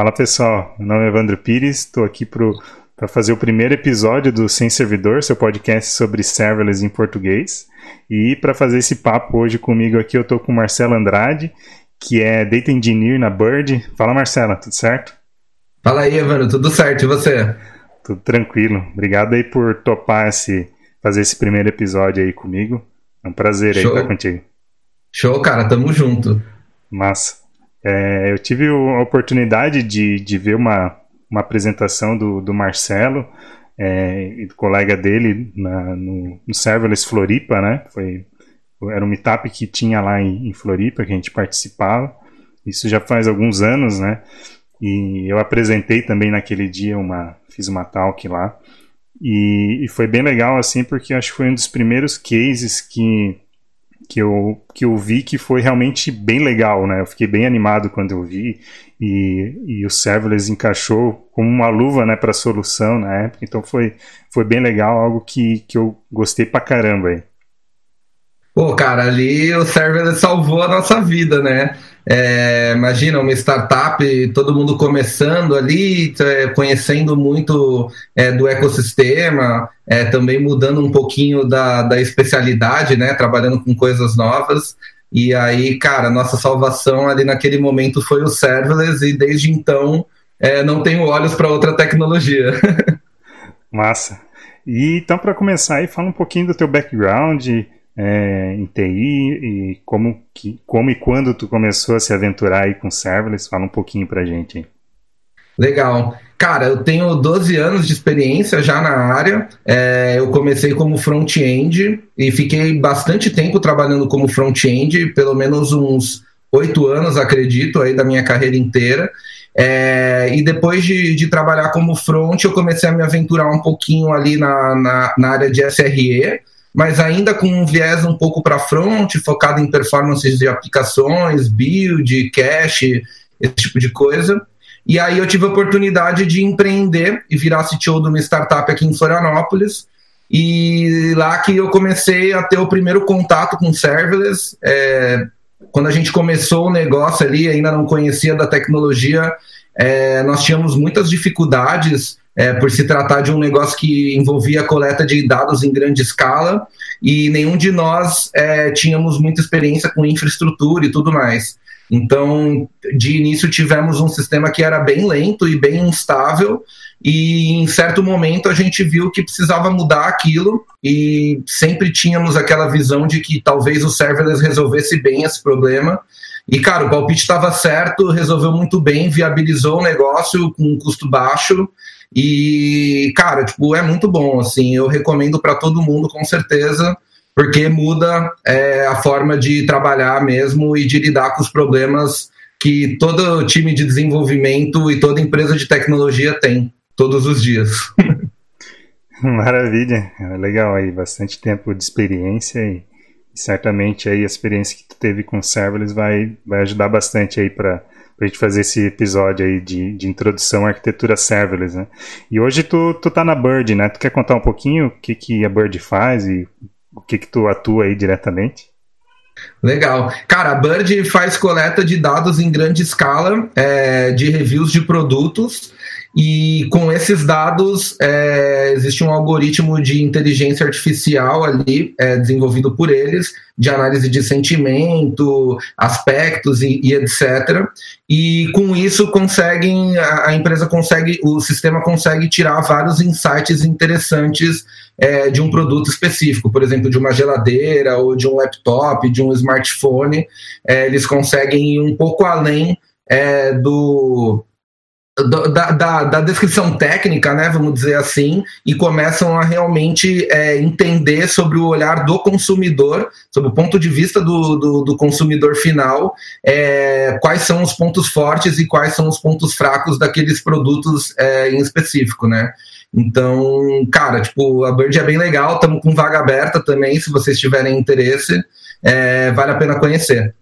Fala pessoal, meu nome é Evandro Pires, estou aqui para fazer o primeiro episódio do Sem Servidor, seu podcast sobre serverless em português. E para fazer esse papo hoje comigo aqui, eu estou com o Marcelo Andrade, que é Data Engineer na Bird. Fala Marcela, tudo certo? Fala aí, Evandro, tudo certo, e você? Tudo tranquilo. Obrigado aí por topar esse, fazer esse primeiro episódio aí comigo. É um prazer Show. aí estar contigo. Show, cara, tamo junto. Massa. É, eu tive a oportunidade de, de ver uma, uma apresentação do, do Marcelo é, e do colega dele na, no, no Serverless Floripa, né? Foi, era um meetup que tinha lá em, em Floripa, que a gente participava. Isso já faz alguns anos, né? E eu apresentei também naquele dia uma, fiz uma talk lá. E, e foi bem legal, assim, porque acho que foi um dos primeiros cases que que eu, que eu vi que foi realmente bem legal, né? Eu fiquei bem animado quando eu vi e, e o serverless encaixou como uma luva, né, para solução na época. Então foi, foi bem legal, algo que, que eu gostei pra caramba aí. Pô, cara, ali o serverless salvou a nossa vida, né? É, imagina uma startup, todo mundo começando ali, é, conhecendo muito é, do ecossistema, é, também mudando um pouquinho da, da especialidade, né? Trabalhando com coisas novas. E aí, cara, nossa salvação ali naquele momento foi o serverless, e desde então é, não tenho olhos para outra tecnologia. Massa. E então, para começar aí, fala um pouquinho do teu background é, em TI e como, que, como e quando tu começou a se aventurar aí com serverless? Fala um pouquinho pra gente aí. Legal. Cara, eu tenho 12 anos de experiência já na área. É, eu comecei como front-end e fiquei bastante tempo trabalhando como front-end, pelo menos uns oito anos, acredito, aí da minha carreira inteira. É, e depois de, de, trabalhar como front, eu comecei a me aventurar um pouquinho ali na, na, na área de SRE mas ainda com um viés um pouco para front, focado em performances de aplicações, build, cache, esse tipo de coisa. E aí eu tive a oportunidade de empreender e virar CTO de uma startup aqui em Florianópolis. E lá que eu comecei a ter o primeiro contato com serverless. É, quando a gente começou o negócio ali, ainda não conhecia da tecnologia, é, nós tínhamos muitas dificuldades é, por se tratar de um negócio que envolvia coleta de dados em grande escala e nenhum de nós é, tínhamos muita experiência com infraestrutura e tudo mais. Então, de início, tivemos um sistema que era bem lento e bem instável, e em certo momento a gente viu que precisava mudar aquilo, e sempre tínhamos aquela visão de que talvez o serverless resolvesse bem esse problema. E, cara, o palpite estava certo, resolveu muito bem, viabilizou o negócio com um custo baixo e, cara, tipo, é muito bom, assim, eu recomendo para todo mundo, com certeza, porque muda é, a forma de trabalhar mesmo e de lidar com os problemas que todo time de desenvolvimento e toda empresa de tecnologia tem todos os dias. Maravilha, legal aí, bastante tempo de experiência e, certamente aí a experiência que tu teve com serverless vai, vai ajudar bastante aí para pra gente fazer esse episódio aí de, de introdução à arquitetura serverless, né? E hoje tu, tu tá na Bird, né? Tu quer contar um pouquinho o que, que a Bird faz e o que que tu atua aí diretamente? Legal. Cara, a Bird faz coleta de dados em grande escala é, de reviews de produtos e com esses dados, é, existe um algoritmo de inteligência artificial ali, é, desenvolvido por eles, de análise de sentimento, aspectos e, e, etc. E com isso conseguem, a, a, empresa consegue, o sistema consegue tirar vários insights interessantes é, de um produto específico, por exemplo, de uma geladeira ou de um laptop, de um smartphone. É, eles conseguem ir um pouco além é, do da, da, da, descrição técnica, né, vamos dizer assim, e começam a realmente é, entender sobre o olhar do consumidor, sobre o ponto de vista do, do, do consumidor final, é, quais são os pontos fortes e quais são os pontos fracos daqueles produtos é, em específico, né? Então, cara, tipo, a Bird é bem legal, estamos com vaga aberta também, se vocês tiverem interesse, é, vale a pena conhecer.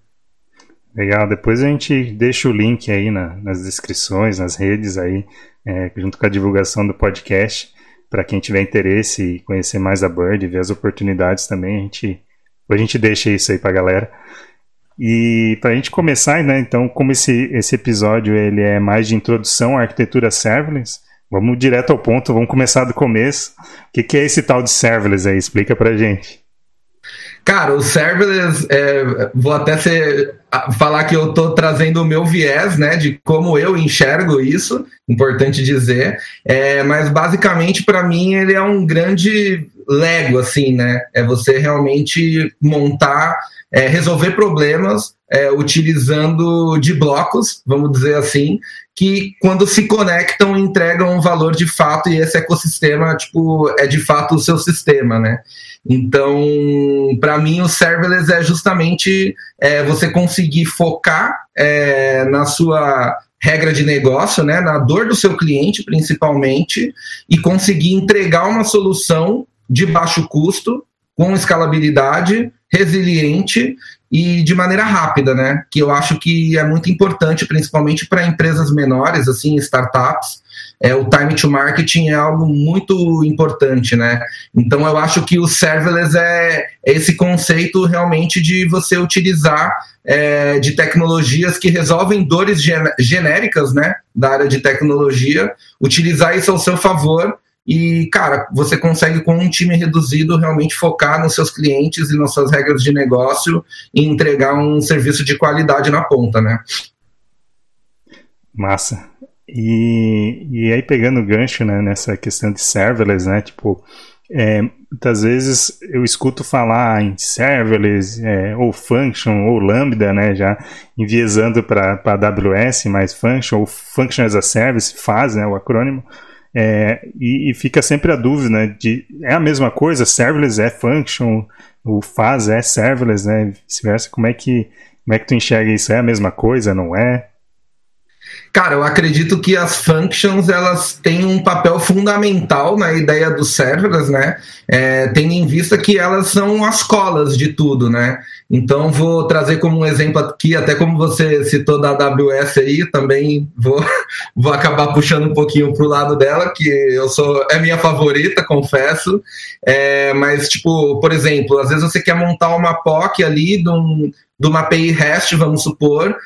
Legal, depois a gente deixa o link aí na, nas descrições, nas redes aí, é, junto com a divulgação do podcast, para quem tiver interesse e conhecer mais a Bird, ver as oportunidades também, a gente, a gente deixa isso aí para a galera. E para a gente começar, né, então, como esse, esse episódio ele é mais de introdução à arquitetura serverless, vamos direto ao ponto, vamos começar do começo. O que, que é esse tal de serverless aí? Explica para gente. Cara, o serverless, é, vou até ser, falar que eu estou trazendo o meu viés, né, de como eu enxergo isso, importante dizer, é, mas basicamente para mim ele é um grande Lego, assim, né, é você realmente montar, é, resolver problemas é, utilizando de blocos, vamos dizer assim, que quando se conectam entregam um valor de fato e esse ecossistema, tipo, é de fato o seu sistema, né? Então, para mim, o serverless é justamente é, você conseguir focar é, na sua regra de negócio, né, na dor do seu cliente, principalmente, e conseguir entregar uma solução de baixo custo, com escalabilidade, resiliente e de maneira rápida, né? Que eu acho que é muito importante, principalmente para empresas menores, assim, startups. É, o time to marketing é algo muito importante, né? Então eu acho que o serverless é, esse conceito realmente de você utilizar é, de tecnologias que resolvem dores genéricas, né? Da área de tecnologia, utilizar isso ao seu favor e, cara, você consegue com um time reduzido realmente focar nos seus clientes e nas suas regras de negócio e entregar um serviço de qualidade na ponta, né? Massa. E, e aí pegando o gancho né, nessa questão de serverless, né? Tipo, é, muitas vezes eu escuto falar em serverless, é, ou function, ou lambda, né? Já enviesando para AWS, mas function, ou function as a service, faz, né? O acrônimo. É, e, e, fica sempre a dúvida, né, de é a mesma coisa, serverless é function, o faz é serverless, né, vice-versa, como é que como é que tu enxerga isso? É a mesma coisa, não é? Cara, eu acredito que as functions elas têm um papel fundamental na ideia dos serverless, né? É, tendo em vista que elas são as colas de tudo, né? Então vou trazer como um exemplo aqui, até como você citou da AWS aí, também vou, vou acabar puxando um pouquinho pro lado dela, que eu sou é minha favorita, confesso. É, mas, tipo, por exemplo, às vezes você quer montar uma POC ali de, um, de uma API REST, vamos supor,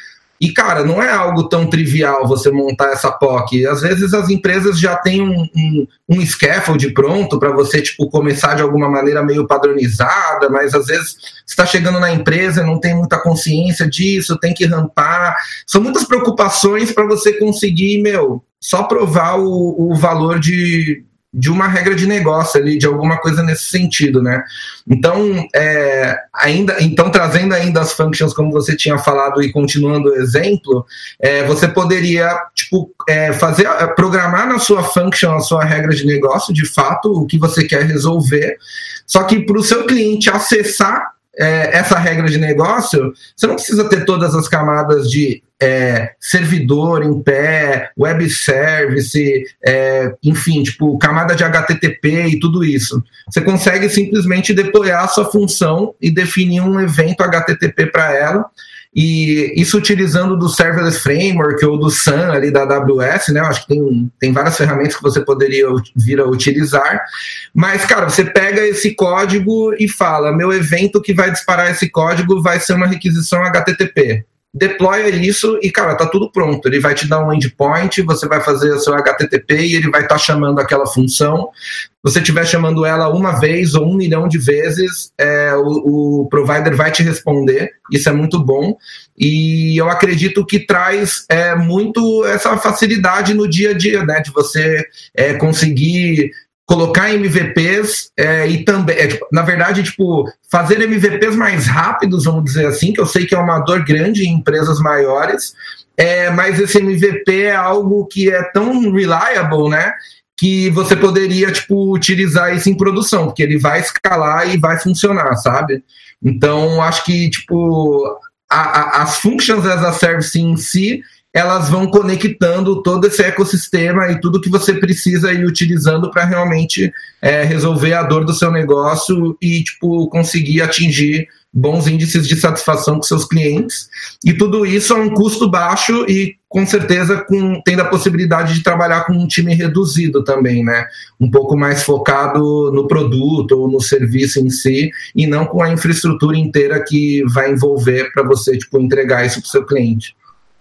e, cara, não é algo tão trivial você montar essa POC. Às vezes as empresas já têm um, um, um scaffold pronto para você, tipo, começar de alguma maneira meio padronizada, mas às vezes está chegando na empresa não tem muita consciência disso, tem que rampar. São muitas preocupações para você conseguir, meu, só provar o, o valor de, de uma regra de negócio ali, de alguma coisa nesse sentido, né? Então, é, ainda, então trazendo ainda as functions como você tinha falado e continuando o exemplo, é, você poderia tipo é, fazer, programar na sua function a sua regra de negócio, de fato, o que você quer resolver, só que para o seu cliente acessar é, essa regra de negócio, você não precisa ter todas as camadas de é, servidor em pé, web service, é, enfim, tipo, camada de HTTP e tudo isso. Você consegue simplesmente deployar a sua função e definir um evento HTTP para ela e isso utilizando do Serverless Framework ou do SAN ali da AWS, né? Eu acho que tem, tem várias ferramentas que você poderia vir a utilizar. Mas, cara, você pega esse código e fala: meu evento que vai disparar esse código vai ser uma requisição HTTP deploya isso e, cara, tá tudo pronto. Ele vai te dar um endpoint, você vai fazer o seu HTTP e ele vai estar tá chamando aquela função. Se você estiver chamando ela uma vez ou um milhão de vezes, é, o, o provider vai te responder. Isso é muito bom. E eu acredito que traz é, muito essa facilidade no dia a dia, né? De você é, conseguir colocar MVPs é, e também, é, tipo, na verdade, tipo, fazer MVPs mais rápidos, vamos dizer assim, que eu sei que é uma dor grande em empresas maiores, é, mas esse MVP é algo que é tão reliable, né? Que você poderia, tipo, utilizar isso em produção, porque ele vai escalar e vai funcionar, sabe? Então, acho que, tipo, a, a, as functions as a service em si, elas vão conectando todo esse ecossistema e tudo que você precisa ir utilizando para realmente é, resolver a dor do seu negócio e tipo conseguir atingir bons índices de satisfação com seus clientes. E tudo isso a um custo baixo e com certeza com, tendo a possibilidade de trabalhar com um time reduzido também, né? Um pouco mais focado no produto ou no serviço em si e não com a infraestrutura inteira que vai envolver para você tipo entregar isso para o seu cliente.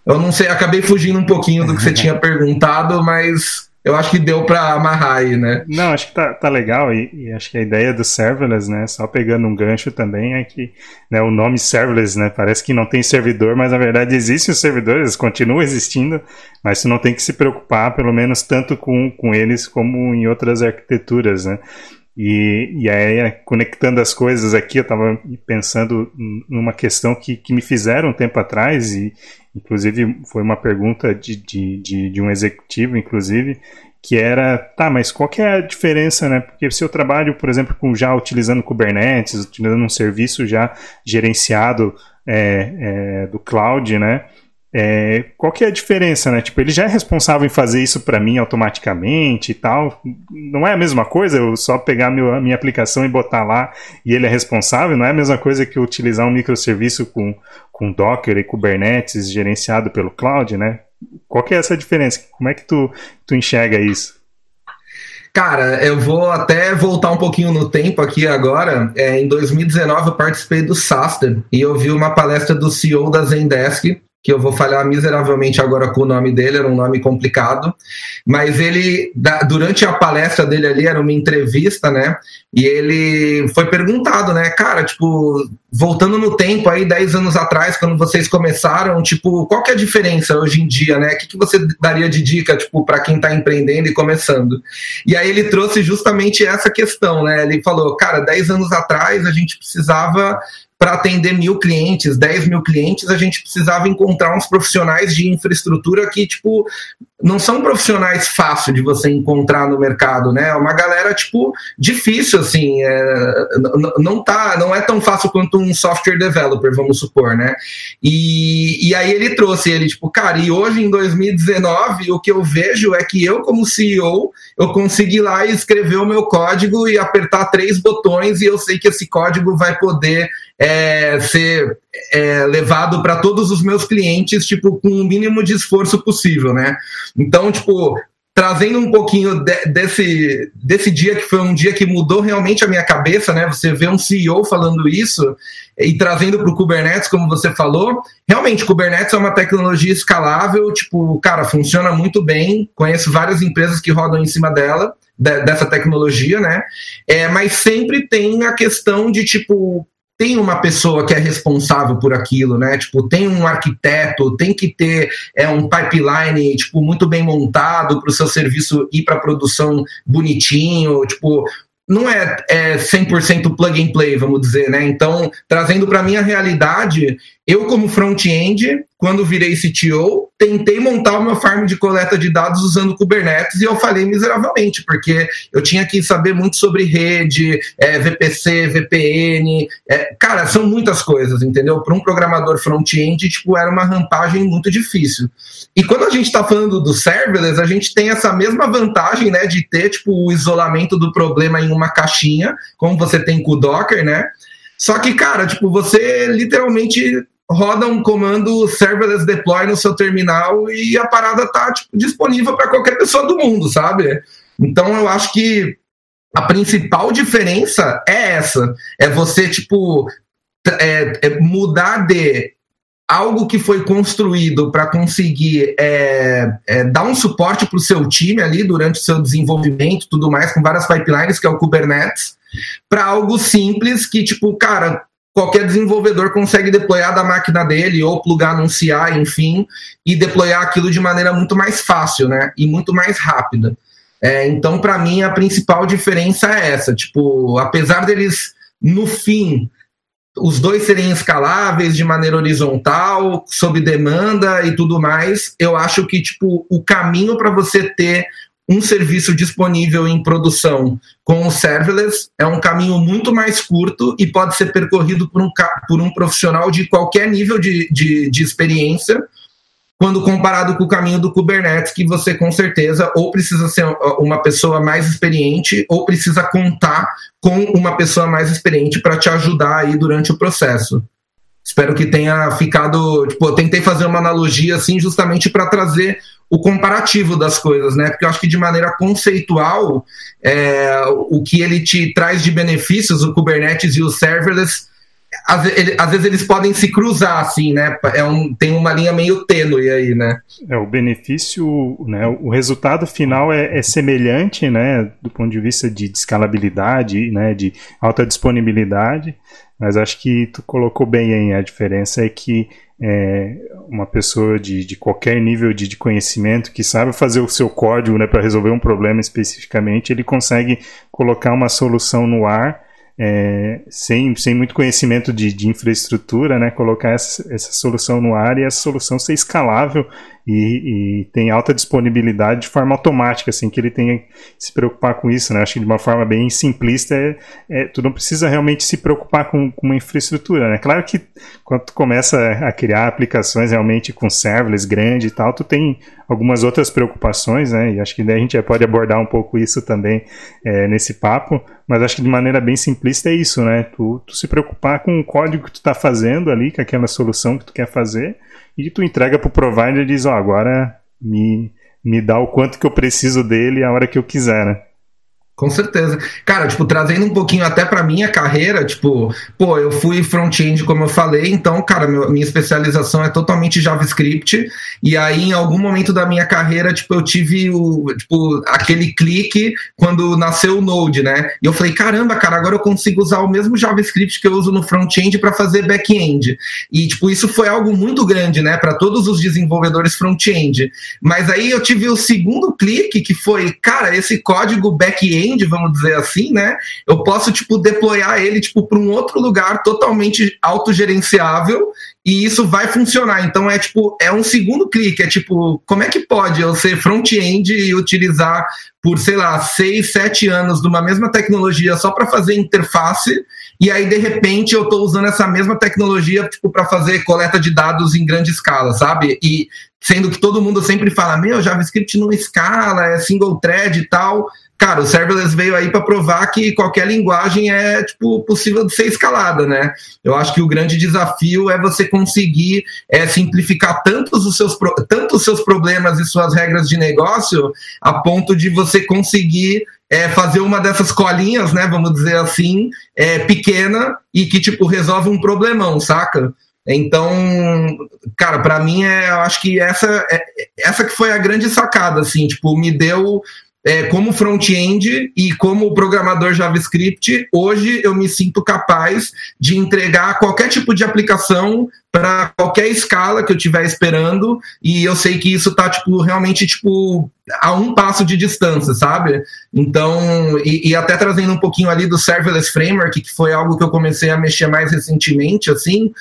Eu não sei, acabei fugindo um pouquinho do que você tinha perguntado, mas eu acho que deu para amarrar aí, né? Não, acho que tá, tá legal e, e, acho que a ideia do serverless, né, só pegando um gancho também é que né, o nome serverless, né, parece que não tem servidor, mas na verdade existem os servidores, continuam existindo, mas você não tem que se preocupar, pelo menos tanto com, com eles como em outras arquiteturas, né? E, e aí, conectando as coisas aqui, eu estava pensando numa questão que, que me fizeram um tempo atrás, e inclusive foi uma pergunta de, de, de, de um executivo, inclusive, que era, tá, mas qual que é a diferença, né? Porque se eu trabalho, por exemplo, com já utilizando Kubernetes, utilizando um serviço já gerenciado é, é, do cloud, né? É, qual que é a diferença, né? Tipo, ele já é responsável em fazer isso para mim automaticamente e tal. Não é a mesma coisa eu só pegar meu, a minha aplicação e botar lá e ele é responsável? Não é a mesma coisa que utilizar um microserviço com, com Docker e Kubernetes gerenciado pelo cloud, né? Qual que é essa diferença? Como é que tu, tu enxerga isso? Cara, eu vou até voltar um pouquinho no tempo aqui agora. É, em 2019 eu participei do SASTER e eu vi uma palestra do CEO da Zendesk que eu vou falhar miseravelmente agora com o nome dele, era um nome complicado, mas ele, durante a palestra dele ali, era uma entrevista, né, e ele foi perguntado, né, cara, tipo, voltando no tempo aí, 10 anos atrás, quando vocês começaram, tipo, qual que é a diferença hoje em dia, né, o que, que você daria de dica, tipo, para quem está empreendendo e começando? E aí ele trouxe justamente essa questão, né, ele falou, cara, 10 anos atrás a gente precisava para atender mil clientes, 10 mil clientes, a gente precisava encontrar uns profissionais de infraestrutura que, tipo, não são profissionais fácil de você encontrar no mercado, né? É uma galera, tipo, difícil, assim, é, não tá, não é tão fácil quanto um software developer, vamos supor, né? E, e aí ele trouxe ele, tipo, cara, e hoje em 2019, o que eu vejo é que eu, como CEO, eu consegui lá escrever o meu código e apertar três botões e eu sei que esse código vai poder é, ser é, levado para todos os meus clientes, tipo, com o mínimo de esforço possível, né? Então, tipo, trazendo um pouquinho de, desse, desse dia que foi um dia que mudou realmente a minha cabeça, né? Você vê um CEO falando isso e trazendo para o Kubernetes, como você falou, realmente Kubernetes é uma tecnologia escalável, tipo, cara, funciona muito bem. Conheço várias empresas que rodam em cima dela dessa tecnologia, né? É, mas sempre tem a questão de tipo, tem uma pessoa que é responsável por aquilo, né? Tipo, tem um arquiteto, tem que ter é, um pipeline, tipo, muito bem montado para o seu serviço ir para produção bonitinho, tipo, não é, é 100% plug and play, vamos dizer, né? Então, trazendo para minha realidade, eu como front-end, quando virei CTO, tentei montar uma farm de coleta de dados usando Kubernetes e eu falei miseravelmente, porque eu tinha que saber muito sobre rede, é, VPC, VPN, é, cara, são muitas coisas, entendeu? Para um programador front-end, tipo, era uma rampagem muito difícil. E quando a gente está falando do serverless, a gente tem essa mesma vantagem, né, de ter, tipo, o isolamento do problema em uma caixinha, como você tem com o Docker, né? Só que, cara, tipo, você literalmente roda um comando serverless deploy no seu terminal e a parada tá tipo, disponível para qualquer pessoa do mundo, sabe? Então eu acho que a principal diferença é essa, é você tipo é, é mudar de algo que foi construído para conseguir é, é, dar um suporte para o seu time ali durante o seu desenvolvimento, tudo mais, com várias pipelines, que é o Kubernetes, para algo simples que, tipo, cara, qualquer desenvolvedor consegue deployar da máquina dele ou plugar num CI, enfim, e deployar aquilo de maneira muito mais fácil, né? E muito mais rápida. É, então, para mim, a principal diferença é essa. Tipo, apesar deles, no fim, os dois serem escaláveis de maneira horizontal, sob demanda e tudo mais, eu acho que, tipo, o caminho para você ter um serviço disponível em produção com o serverless é um caminho muito mais curto e pode ser percorrido por um, por um profissional de qualquer nível de, de, de experiência quando comparado com o caminho do Kubernetes, que você com certeza ou precisa ser uma pessoa mais experiente ou precisa contar com uma pessoa mais experiente para te ajudar aí durante o processo. Espero que tenha ficado. Tipo, eu tentei fazer uma analogia assim, justamente para trazer o comparativo das coisas, né? Porque eu acho que de maneira conceitual, é, o que ele te traz de benefícios, o Kubernetes e o serverless, às, ele, às, vezes eles podem se cruzar, assim, né? É um, tem uma linha meio tênue aí, né? É, o benefício, né? O resultado final é, é semelhante, né? Do ponto de vista de, escalabilidade, né? De alta disponibilidade, mas acho que tu colocou bem aí. A diferença é que é, uma pessoa de, de qualquer nível de, de, conhecimento que sabe fazer o seu código né, para resolver um problema especificamente, ele consegue colocar uma solução no ar é, sem, sem muito conhecimento de, de infraestrutura, né, colocar essa, essa, solução no ar e essa solução ser escalável e, e, tem alta disponibilidade de forma automática, assim, que ele tenha que se preocupar com isso, né? Acho que de uma forma bem simplista, é, é tu não precisa realmente se preocupar com, com, uma infraestrutura, né? Claro que quando tu começa a criar aplicações realmente com serverless grande e tal, tu tem algumas outras preocupações, né? E acho que daí a gente já pode abordar um pouco isso também é, nesse papo, mas acho que de maneira bem simplista é isso, né? Tu, tu se preocupar com o código que tu está fazendo ali, com aquela solução que tu quer fazer, e tu entrega para o provider e diz, ó, oh, agora me, me dá o quanto que eu preciso dele a hora que eu quiser, né? Com certeza. Cara, tipo, trazendo um pouquinho até para minha carreira, tipo, pô, eu fui front-end, como eu falei, então, cara, meu, minha especialização é totalmente JavaScript, e aí em algum momento da minha carreira, tipo, eu tive o, tipo, aquele clique quando nasceu o Node, né? E eu falei, caramba, cara, agora eu consigo usar o mesmo JavaScript que eu uso no front-end para fazer back-end. E, tipo, isso foi algo muito grande, né, para todos os desenvolvedores front-end. Mas aí eu tive o segundo clique, que foi, cara, esse código back-end back-end, vamos dizer assim, né? Eu posso, tipo, deployar ele, tipo, para um outro lugar totalmente autogerenciável e isso vai funcionar. Então é tipo, é um segundo clique, é tipo, como é que pode eu ser front-end e utilizar por, sei lá, seis, sete anos de uma mesma tecnologia só para fazer interface, e aí de repente eu estou usando essa mesma tecnologia tipo, para fazer coleta de dados em grande escala, sabe? E sendo que todo mundo sempre fala, meu, JavaScript não escala, é single thread e tal. Cara, o serverless veio aí para provar que qualquer linguagem é tipo possível de ser escalada, né? Eu acho que o grande desafio é você conseguir é, simplificar tantos os seus tanto os seus problemas e suas regras de negócio a ponto de você conseguir é, fazer uma dessas colinhas, né? Vamos dizer assim, é, pequena e que tipo resolve um problemão, saca? Então, cara, para mim é, eu acho que essa é, essa que foi a grande sacada, assim, tipo, me deu é, como front-end e como programador JavaScript, hoje eu me sinto capaz de entregar qualquer tipo de aplicação para qualquer escala que eu estiver esperando e eu sei que isso está tipo realmente tipo a um passo de distância, sabe? Então, e, e, até trazendo um pouquinho ali do serverless framework, que foi algo que eu comecei a mexer mais recentemente, assim,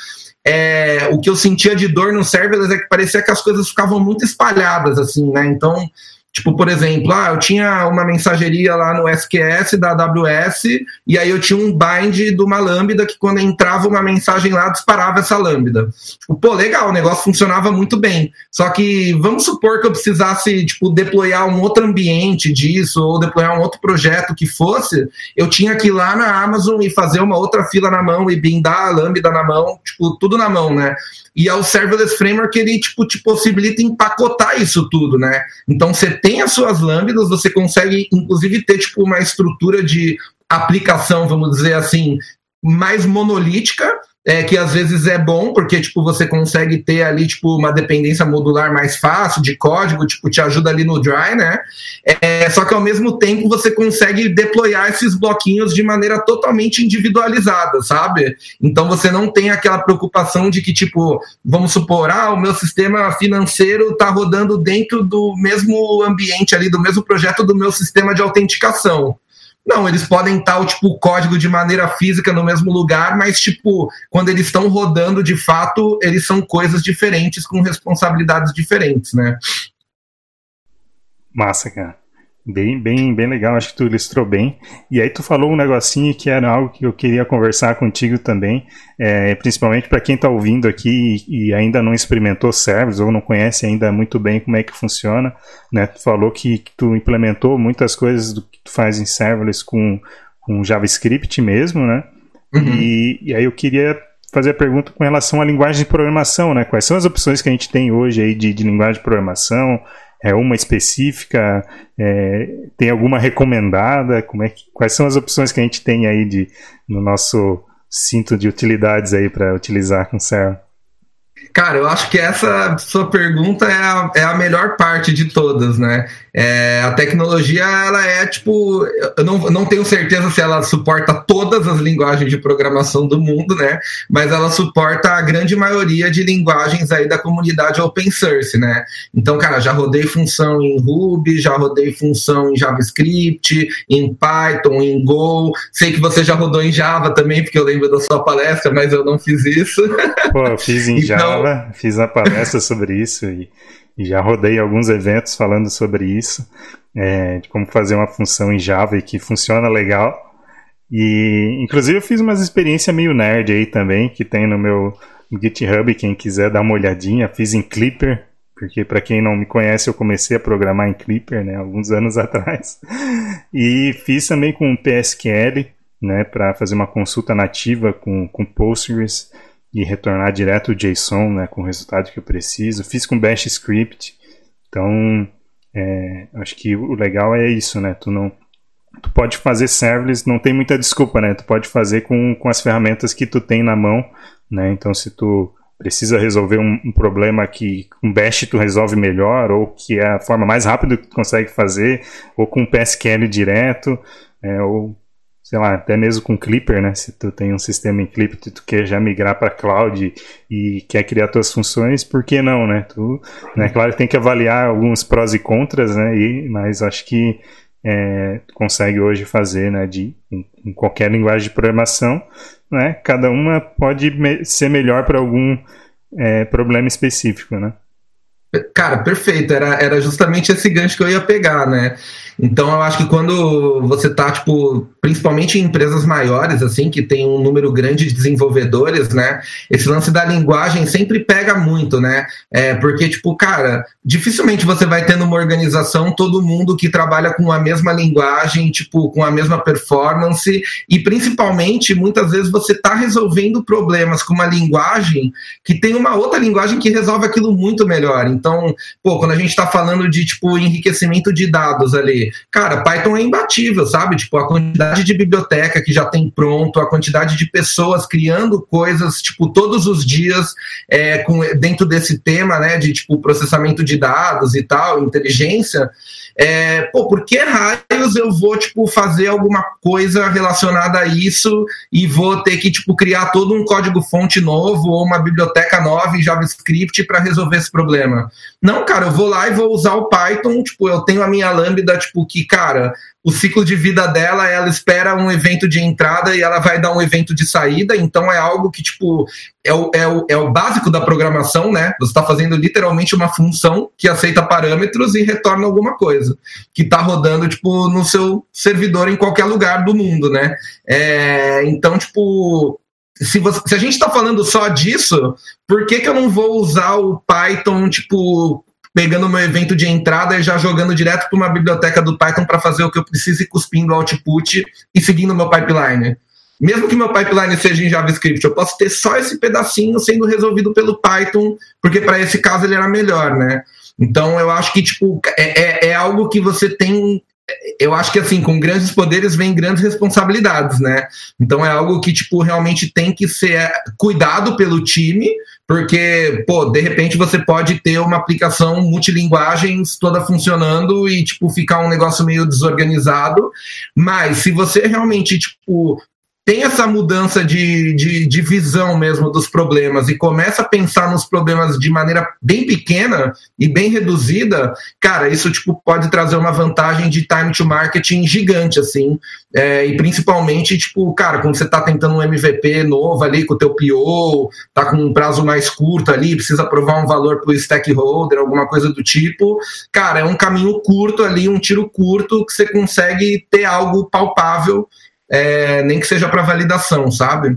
é, o que eu sentia de dor no serverless é que parecia que as coisas ficavam muito espalhadas, assim, né? Então, Tipo, por exemplo, ah, eu tinha uma mensageria lá no SQS da AWS e aí eu tinha um bind de uma lambda que quando entrava uma mensagem lá disparava essa lambda. Tipo, pô, legal, o negócio funcionava muito bem. Só que vamos supor que eu precisasse, tipo, deployar um outro ambiente disso ou deployar um outro projeto que fosse, eu tinha que ir lá na Amazon e fazer uma outra fila na mão e bindar a lambda na mão, tipo, tudo na mão, né? E é o serverless framework ele tipo te possibilita empacotar isso tudo, né? Então você tem as suas lambdas, você consegue inclusive ter tipo uma estrutura de aplicação, vamos dizer assim, mais monolítica, é, que às vezes é bom, porque tipo, você consegue ter ali tipo, uma dependência modular mais fácil de código, tipo, te ajuda ali no dry, né? É, só que ao mesmo tempo você consegue deployar esses bloquinhos de maneira totalmente individualizada, sabe? Então você não tem aquela preocupação de que, tipo, vamos supor, ah, o meu sistema financeiro está rodando dentro do mesmo ambiente ali, do mesmo projeto do meu sistema de autenticação. Não, eles podem estar tipo, o código de maneira física no mesmo lugar, mas, tipo, quando eles estão rodando de fato, eles são coisas diferentes com responsabilidades diferentes, né? Massa, cara. Bem, bem, bem legal, acho que tu ilustrou bem. E aí tu falou um negocinho que era algo que eu queria conversar contigo também, é, principalmente para quem está ouvindo aqui e, e, ainda não experimentou servers ou não conhece ainda muito bem como é que funciona. Né? Tu falou que, que tu implementou muitas coisas do que tu faz em serverless com, com JavaScript mesmo, né? Uhum. E, e aí eu queria fazer a pergunta com relação à linguagem de programação, né? Quais são as opções que a gente tem hoje aí de, de linguagem de programação? É uma específica? É, tem alguma recomendada? Como é que, quais são as opções que a gente tem aí de, no nosso cinto de utilidades aí para utilizar com Serra? Cara, eu acho que essa sua pergunta é a, é a melhor parte de todas, né? É, a tecnologia, ela é tipo. Eu não, não tenho certeza se ela suporta todas as linguagens de programação do mundo, né? Mas ela suporta a grande maioria de linguagens aí da comunidade open source, né? Então, cara, já rodei função em Ruby, já rodei função em JavaScript, em Python, em Go. Sei que você já rodou em Java também, porque eu lembro da sua palestra, mas eu não fiz isso. Pô, eu fiz em então... Java, fiz a palestra sobre isso e já rodei alguns eventos falando sobre isso, é, de como fazer uma função em Java e que funciona legal. E inclusive eu fiz umas experiências meio nerd aí também, que tem no meu GitHub, quem quiser dar uma olhadinha, fiz em Clipper, porque para quem não me conhece, eu comecei a programar em Clipper, né, alguns anos atrás. E fiz também com PSQL, né, para fazer uma consulta nativa com, com Postgres e retornar direto o JSON né, com o resultado que eu preciso. Fiz com Bash Script. Então, é, acho que o legal é isso, né? Tu não tu pode fazer serverless, não tem muita desculpa, né? Tu pode fazer com, com as ferramentas que tu tem na mão, né? Então, se tu precisa resolver um, um, problema que com Bash tu resolve melhor, ou que é a forma mais rápida que tu consegue fazer, ou com PSQL direto, é, ou sei lá, até mesmo com Clipper, né? Se tu tem um sistema em Clipper e tu quer já migrar para cloud e quer criar tuas funções, por que não, né? Tu, né? Claro tem que avaliar alguns prós e contras, né? E, mas acho que é, consegue hoje fazer, né? De em, em qualquer linguagem de programação, né? Cada uma pode me ser melhor para algum é, problema específico, né? Cara, perfeito. Era, era justamente esse gancho que eu ia pegar, né? Então eu acho que quando você tá, tipo, principalmente em empresas maiores, assim, que tem um número grande de desenvolvedores, né? Esse lance da linguagem sempre pega muito, né? É, porque, tipo, cara, dificilmente você vai ter numa organização todo mundo que trabalha com a mesma linguagem, tipo, com a mesma performance, e principalmente, muitas vezes você tá resolvendo problemas com uma linguagem que tem uma outra linguagem que resolve aquilo muito melhor. Então, pô, quando a gente tá falando de, tipo, enriquecimento de dados ali, cara, Python é imbatível, sabe? Tipo, a quantidade de biblioteca que já tem pronto, a quantidade de pessoas criando coisas, tipo, todos os dias é, com, dentro desse tema, né, de, tipo, processamento de dados e tal, inteligência, é, pô, por que raios eu vou, tipo, fazer alguma coisa relacionada a isso e vou ter que, tipo, criar todo um código-fonte novo ou uma biblioteca nova em JavaScript para resolver esse problema? Não, cara, eu vou lá e vou usar o Python, tipo, eu tenho a minha Lambda, tipo, que, cara, o ciclo de vida dela, ela espera um evento de entrada e ela vai dar um evento de saída, então é algo que, tipo, é o, é o, é o básico da programação, né? Você está fazendo literalmente uma função que aceita parâmetros e retorna alguma coisa, que está rodando, tipo, no seu servidor em qualquer lugar do mundo, né? É, então, tipo, se, você, se, a gente está falando só disso, por que, que eu não vou usar o Python, tipo, pegando meu evento de entrada e já jogando direto para uma biblioteca do Python para fazer o que eu preciso e cuspindo o output e seguindo meu pipeline. Mesmo que meu pipeline seja em JavaScript, eu posso ter só esse pedacinho sendo resolvido pelo Python, porque para esse caso ele era melhor, né? Então eu acho que tipo é, é, é algo que você tem eu acho que assim, com grandes poderes vem grandes responsabilidades, né? Então é algo que, tipo, realmente tem que ser cuidado pelo time, porque, pô, de repente você pode ter uma aplicação multilinguagens toda funcionando e, tipo, ficar um negócio meio desorganizado. Mas se você realmente, tipo, tem essa mudança de, de, de, visão mesmo dos problemas e começa a pensar nos problemas de maneira bem pequena e bem reduzida, cara, isso tipo, pode trazer uma vantagem de time to marketing gigante, assim. É, e principalmente, tipo, cara, quando você está tentando um MVP novo ali com o teu PO, tá com um prazo mais curto ali, precisa provar um valor para o stakeholder, alguma coisa do tipo, cara, é um caminho curto ali, um tiro curto que você consegue ter algo palpável é, nem que seja para validação, sabe?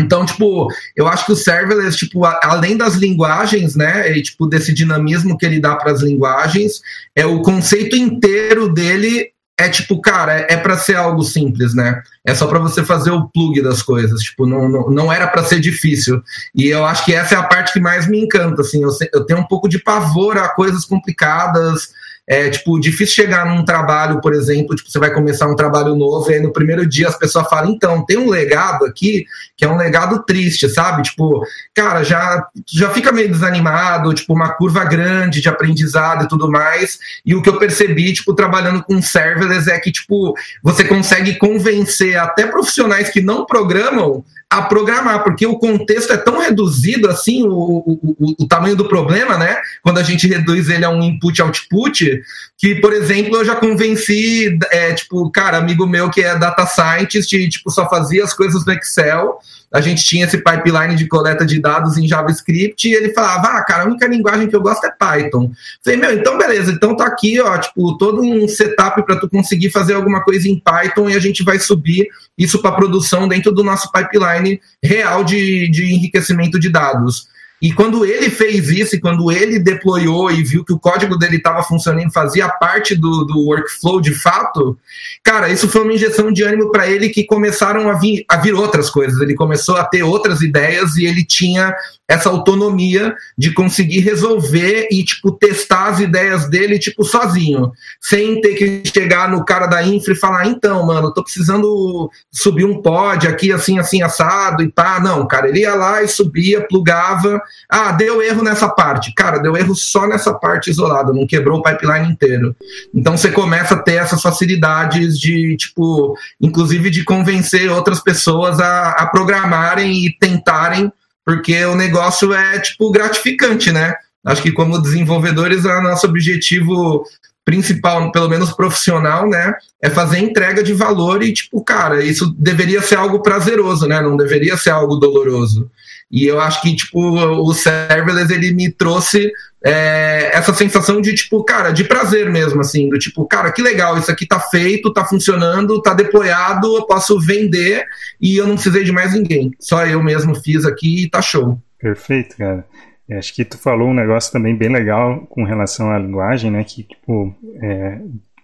Então, tipo, eu acho que o serverless, tipo, além das linguagens, né, e, tipo, desse dinamismo que ele dá para as linguagens, é o conceito inteiro dele é tipo, cara, é, é para ser algo simples, né? É só para você fazer o plug das coisas, tipo, não, não, não era para ser difícil. E eu acho que essa é a parte que mais me encanta, assim, eu, eu tenho um pouco de pavor a coisas complicadas, é, tipo, difícil chegar num trabalho, por exemplo, tipo, você vai começar um trabalho novo e aí no primeiro dia as pessoas falam, então, tem um legado aqui que é um legado triste, sabe? Tipo, cara, já, já fica meio desanimado, tipo, uma curva grande de aprendizado e tudo mais. E o que eu percebi, tipo, trabalhando com serverless é que, tipo, você consegue convencer até profissionais que não programam a programar, porque o contexto é tão reduzido assim, o, o, o, tamanho do problema, né? Quando a gente reduz ele a um input-output, que, por exemplo, eu já convenci, é, tipo, cara, amigo meu que é data scientist, e, tipo, só fazia as coisas no Excel, a gente tinha esse pipeline de coleta de dados em JavaScript e ele falava, ah, cara, a única linguagem que eu gosto é Python. Falei, meu, então beleza, então tá aqui, ó, tipo, todo um setup para tu conseguir fazer alguma coisa em Python e a gente vai subir isso para produção dentro do nosso pipeline real de, de enriquecimento de dados. E quando ele fez isso, quando ele deployou e viu que o código dele estava funcionando, fazia parte do, do workflow de fato, cara, isso foi uma injeção de ânimo para ele que começaram a vir, a vir outras coisas. Ele começou a ter outras ideias e ele tinha essa autonomia de conseguir resolver e, tipo, testar as ideias dele, tipo, sozinho, sem ter que chegar no cara da infra e falar, então, mano, tô precisando subir um pod aqui, assim, assim, assado e pá. Não, cara, ele ia lá e subia, plugava. Ah, deu erro nessa parte. Cara, deu erro só nessa parte isolada, não quebrou o pipeline inteiro. Então você começa a ter essas facilidades de, tipo, inclusive de convencer outras pessoas a, a programarem e tentarem porque o negócio é, tipo, gratificante, né? Acho que como desenvolvedores, o nosso objetivo principal, pelo menos profissional, né, é fazer entrega de valor e, tipo, cara, isso deveria ser algo prazeroso, né? Não deveria ser algo doloroso. E eu acho que, tipo, o serverless, ele me trouxe é, essa sensação de, tipo, cara, de prazer mesmo, assim, do tipo, cara, que legal, isso aqui tá feito, tá funcionando, tá deployado, eu posso vender e eu não precisei de mais ninguém. Só eu mesmo fiz aqui e tá show. Perfeito, cara. É, acho que tu falou um negócio também bem legal com relação à linguagem, né, que, tipo, é,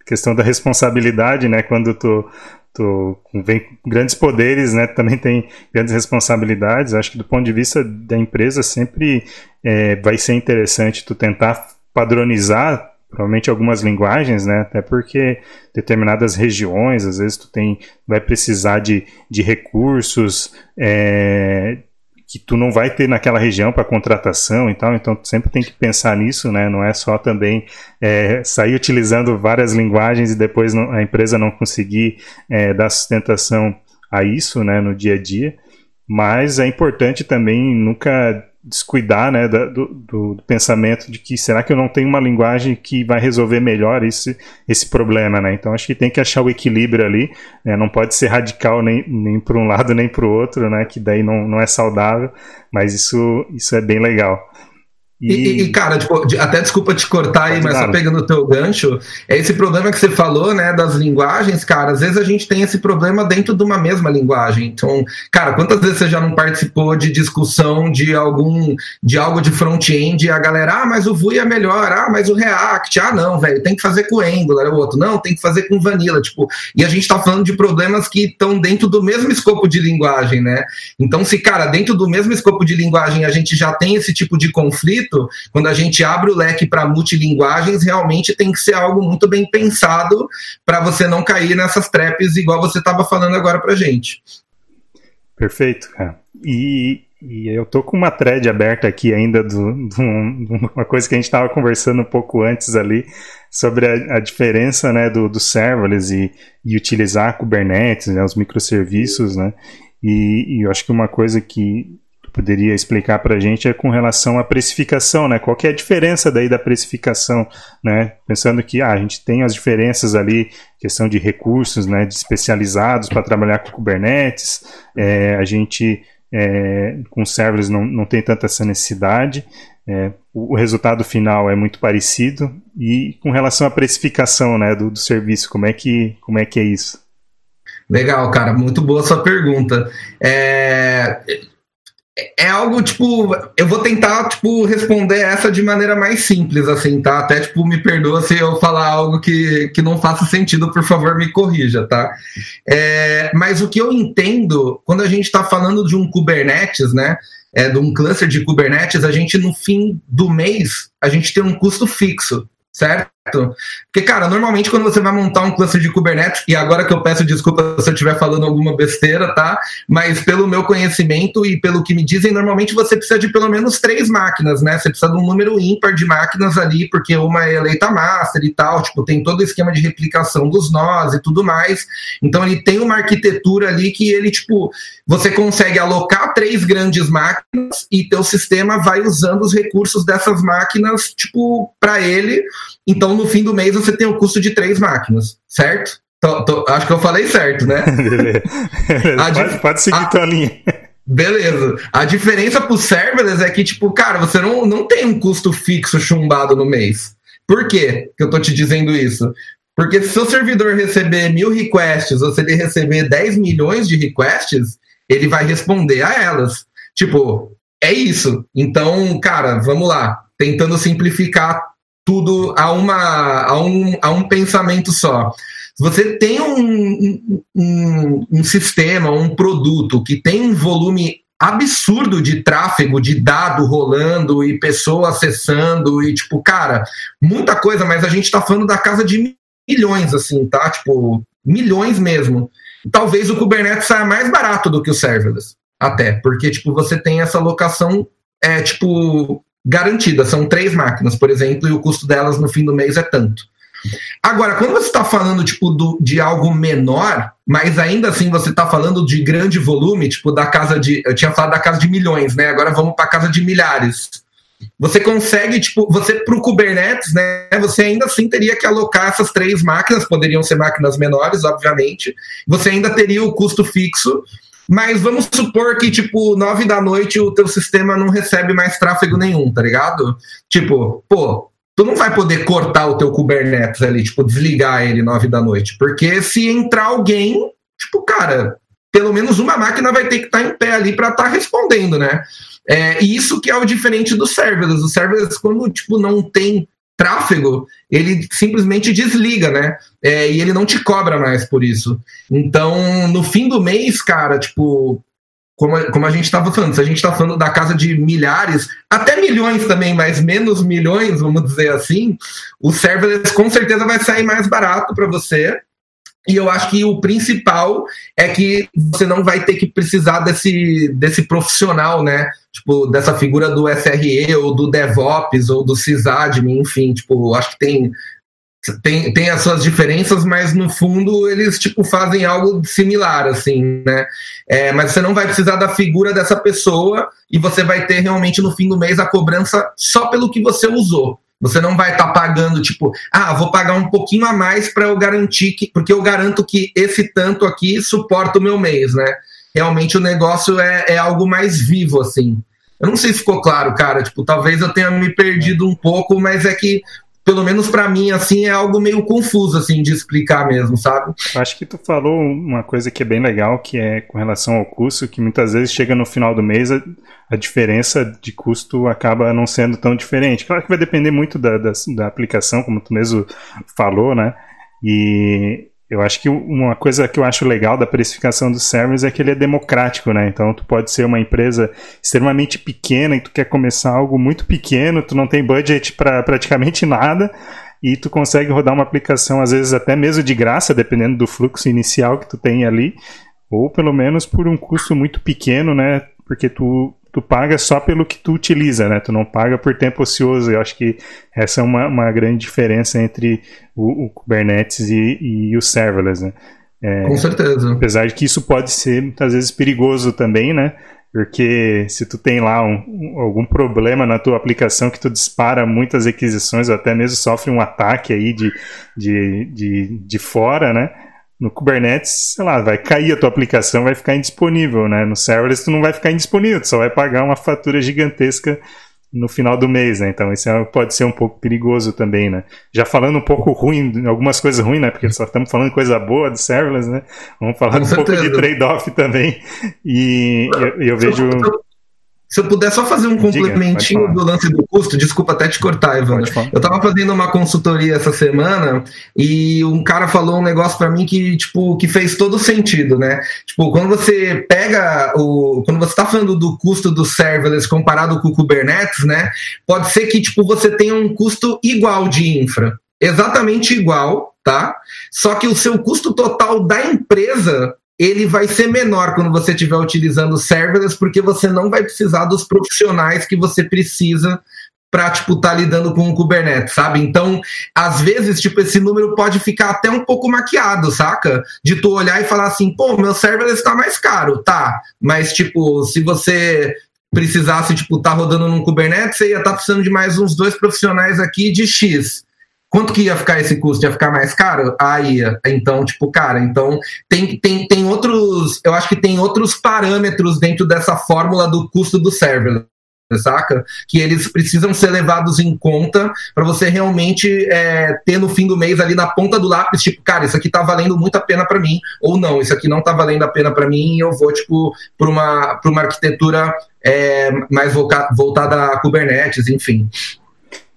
questão da responsabilidade, né, quando tu tu vem com grandes poderes, né, também tem grandes responsabilidades. Acho que do ponto de vista da empresa sempre é, vai ser interessante tu tentar padronizar provavelmente algumas linguagens, né? Até porque determinadas regiões, às vezes tu tem, vai precisar de, de recursos, é, que tu não vai ter naquela região para contratação e tal, então sempre tem que pensar nisso, né? Não é só também é, sair utilizando várias linguagens e depois não, a empresa não conseguir é, dar sustentação a isso, né, no dia a dia. Mas é importante também nunca descuidar né, do, do, do, pensamento de que será que eu não tenho uma linguagem que vai resolver melhor esse, esse problema, né? Então acho que tem que achar o equilíbrio ali, né? não pode ser radical nem, nem para um lado nem para o outro, né? Que daí não, não é saudável, mas isso, isso é bem legal. E, e, e, cara, tipo, até desculpa te cortar aí, mas só pegando o teu gancho, é esse problema que você falou, né, das linguagens, cara, às vezes a gente tem esse problema dentro de uma mesma linguagem. Então, cara, quantas vezes você já não participou de discussão de algum, de algo de front-end e a galera, ah, mas o Vue é melhor, ah, mas o React, ah, não, velho, tem que fazer com Angular, o outro, não, tem que fazer com Vanilla, tipo, e a gente tá falando de problemas que estão dentro do mesmo escopo de linguagem, né? Então, se, cara, dentro do mesmo escopo de linguagem a gente já tem esse tipo de conflito, quando a gente abre o leque para multilinguagens, realmente tem que ser algo muito bem pensado para você não cair nessas traps igual você estava falando agora para gente. Perfeito, cara. E, E eu tô com uma thread aberta aqui ainda do uma coisa que a gente estava conversando um pouco antes ali sobre a, a diferença né, do, do serverless e, e utilizar Kubernetes, né, os microserviços, né? E, e eu acho que uma coisa que poderia explicar para a gente é com relação à precificação, né? Qual é a diferença daí da precificação, né? Pensando que ah, a gente tem as diferenças ali, questão de recursos, né? De especializados para trabalhar com Kubernetes, é, a gente é, com servers não, não tem tanta essa necessidade, é, o, o, resultado final é muito parecido e com relação à precificação, né? Do, do serviço, como é que como é que é isso? Legal, cara, muito boa sua pergunta. É, é algo, tipo, eu vou tentar, tipo, responder essa de maneira mais simples, assim, tá? Até, tipo, me perdoa se eu falar algo que, que não faça sentido, por favor, me corrija, tá? É, mas o que eu entendo, quando a gente está falando de um Kubernetes, né? É, de um cluster de Kubernetes, a gente, no fim do mês, a gente tem um custo fixo, certo? Porque, cara, normalmente quando você vai montar um cluster de Kubernetes, e agora que eu peço desculpa se eu estiver falando alguma besteira, tá? Mas pelo meu conhecimento e pelo que me dizem, normalmente você precisa de pelo menos três máquinas, né? Você precisa de um número ímpar de máquinas ali, porque uma é eleita master e tal, tipo, tem todo o esquema de replicação dos nós e tudo mais. Então ele tem uma arquitetura ali que ele, tipo, você consegue alocar três grandes máquinas e teu sistema vai usando os recursos dessas máquinas, tipo, para ele. Então, no fim do mês você tem o custo de três máquinas, certo? Tô, tô, acho que eu falei certo, né? pode, pode seguir a, tua linha. Beleza. A diferença pro serverless é que, tipo, cara, você não, não tem um custo fixo chumbado no mês. Por quê que eu tô te dizendo isso? Porque se o servidor receber mil requests ou se ele receber 10 milhões de requests, ele vai responder a elas. Tipo, é isso. Então, cara, vamos lá. Tentando simplificar tudo a, uma, a, um, a um pensamento só. Você tem um, um, um sistema, um produto que tem um volume absurdo de tráfego, de dado rolando e pessoa acessando e tipo, cara, muita coisa, mas a gente tá falando da casa de milhões, assim, tá? Tipo, milhões mesmo. Talvez o Kubernetes saia mais barato do que o serverless, até, porque, tipo, você tem essa locação, é, tipo, garantida. São três máquinas, por exemplo, e o custo delas no fim do mês é tanto. Agora, quando você está falando tipo, do, de algo menor, mas ainda assim você está falando de grande volume, tipo da casa de. Eu tinha falado da casa de milhões, né? Agora vamos para a casa de milhares. Você consegue, tipo, você para o Kubernetes, né? Você ainda assim teria que alocar essas três máquinas, poderiam ser máquinas menores, obviamente. Você ainda teria o custo fixo mas vamos supor que, tipo, nove da noite o teu sistema não recebe mais tráfego nenhum, tá ligado? Tipo, pô, tu não vai poder cortar o teu Kubernetes ali, tipo, desligar ele nove da noite. Porque se entrar alguém, tipo, cara, pelo menos uma máquina vai ter que estar tá em pé ali para estar tá respondendo, né? É, e isso que é o diferente dos serverless. Os serverless, quando, tipo, não tem tráfego, ele simplesmente desliga, né? É, e ele não te cobra mais por isso. Então, no fim do mês, cara, tipo, como a, como a gente estava falando, se a gente está falando da casa de milhares, até milhões também, mas menos milhões, vamos dizer assim, o serverless com certeza vai sair mais barato para você. E eu acho que o principal é que você não vai ter que precisar desse, desse profissional, né? Tipo, dessa figura do SRE ou do DevOps ou do sysadmin, enfim, tipo, acho que tem, tem, tem as suas diferenças, mas no fundo eles, tipo, fazem algo similar, assim, né? É, mas você não vai precisar da figura dessa pessoa e você vai ter realmente no fim do mês a cobrança só pelo que você usou. Você não vai estar tá pagando, tipo, ah, vou pagar um pouquinho a mais para eu garantir que. Porque eu garanto que esse tanto aqui suporta o meu mês, né? Realmente o negócio é, é algo mais vivo, assim. Eu não sei se ficou claro, cara. Tipo, talvez eu tenha me perdido um pouco, mas é que pelo menos para mim, assim, é algo meio confuso, assim, de explicar mesmo, sabe? Acho que tu falou uma coisa que é bem legal, que é com relação ao custo, que muitas vezes chega no final do mês, a, a diferença de custo acaba não sendo tão diferente. Claro que vai depender muito da, da, da aplicação, como tu mesmo falou, né? E eu acho que uma coisa que eu acho legal da precificação dos servers é que ele é democrático, né? Então tu pode ser uma empresa extremamente pequena e tu quer começar algo muito pequeno, tu não tem budget para praticamente nada e tu consegue rodar uma aplicação às vezes até mesmo de graça, dependendo do fluxo inicial que tu tem ali, ou pelo menos por um custo muito pequeno, né? Porque tu tu paga só pelo que tu utiliza, né? Tu não paga por tempo ocioso. Eu acho que essa é uma, uma grande diferença entre o, o Kubernetes e, e o serverless, né? É, Com certeza. Apesar de que isso pode ser muitas vezes perigoso também, né? Porque se tu tem lá um, algum problema na tua aplicação que tu dispara muitas requisições ou até mesmo sofre um ataque aí de, de, de, de fora, né? No Kubernetes, sei lá, vai cair a tua aplicação, vai ficar indisponível, né? No serverless tu não vai ficar indisponível, tu só vai pagar uma fatura gigantesca no final do mês, né? Então isso é, pode ser um pouco perigoso também, né? Já falando um pouco ruim, algumas coisas ruins, né? Porque só estamos falando coisa boa do serverless, né? Vamos falar Com um certeza. pouco de trade-off também. E eu, eu vejo. Se eu puder só fazer um complementinho Diga, do lance do custo, desculpa até te cortar, Ivan. Eu estava fazendo uma consultoria essa semana e um cara falou um negócio para mim que, tipo, que fez todo sentido, né? Tipo, quando você pega o. Quando você está falando do custo do serverless comparado com o Kubernetes, né? Pode ser que, tipo, você tenha um custo igual de infra. Exatamente igual, tá? Só que o seu custo total da empresa ele vai ser menor quando você estiver utilizando serverless, porque você não vai precisar dos profissionais que você precisa para tipo estar tá lidando com o Kubernetes, sabe? Então, às vezes, tipo esse número pode ficar até um pouco maquiado, saca? De tu olhar e falar assim, pô, meu serverless está mais caro, tá? Mas tipo, se você precisasse tipo estar tá rodando num Kubernetes, você ia estar tá precisando de mais uns dois profissionais aqui de X. Quanto que ia ficar esse custo? Ia ficar mais caro? Ah, ia. Então, tipo, cara, então tem, tem, tem outros. Eu acho que tem outros parâmetros dentro dessa fórmula do custo do server saca? Que eles precisam ser levados em conta para você realmente é, ter no fim do mês ali na ponta do lápis, tipo, cara, isso aqui tá valendo muito a pena para mim, ou não, isso aqui não tá valendo a pena para mim, e eu vou, tipo, para uma, uma arquitetura é, mais voltada a Kubernetes, enfim.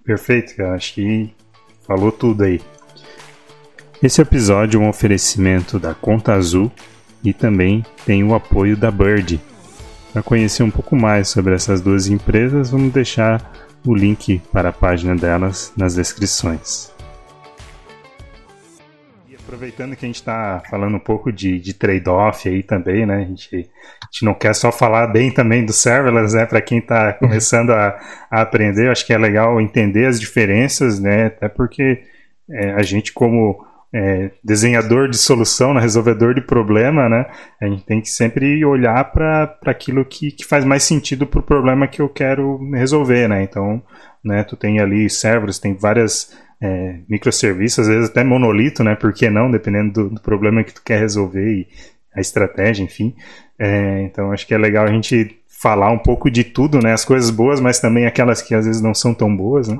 Perfeito, cara. Acho que Falou tudo aí. Esse episódio é um oferecimento da Conta Azul e também tem o apoio da Bird. Para conhecer um pouco mais sobre essas duas empresas, vamos deixar o link para a página delas nas descrições. Aproveitando que a gente está falando um pouco de, de trade-off aí também, né? A gente, a gente não quer só falar bem também do serverless, né? Para quem está começando a, a aprender, acho que é legal entender as diferenças, né? Até porque é, a gente como é, desenhador de solução, né, resolvedor de problema, né, a gente tem que sempre olhar para aquilo que, que faz mais sentido para o problema que eu quero resolver, né, então, né, tu tem ali servers, tem várias é, microserviços, às vezes até monolito, né? Por que não, dependendo do, do problema que tu quer resolver e a estratégia, enfim. É, então acho que é legal a gente falar um pouco de tudo, né? As coisas boas, mas também aquelas que às vezes não são tão boas, né?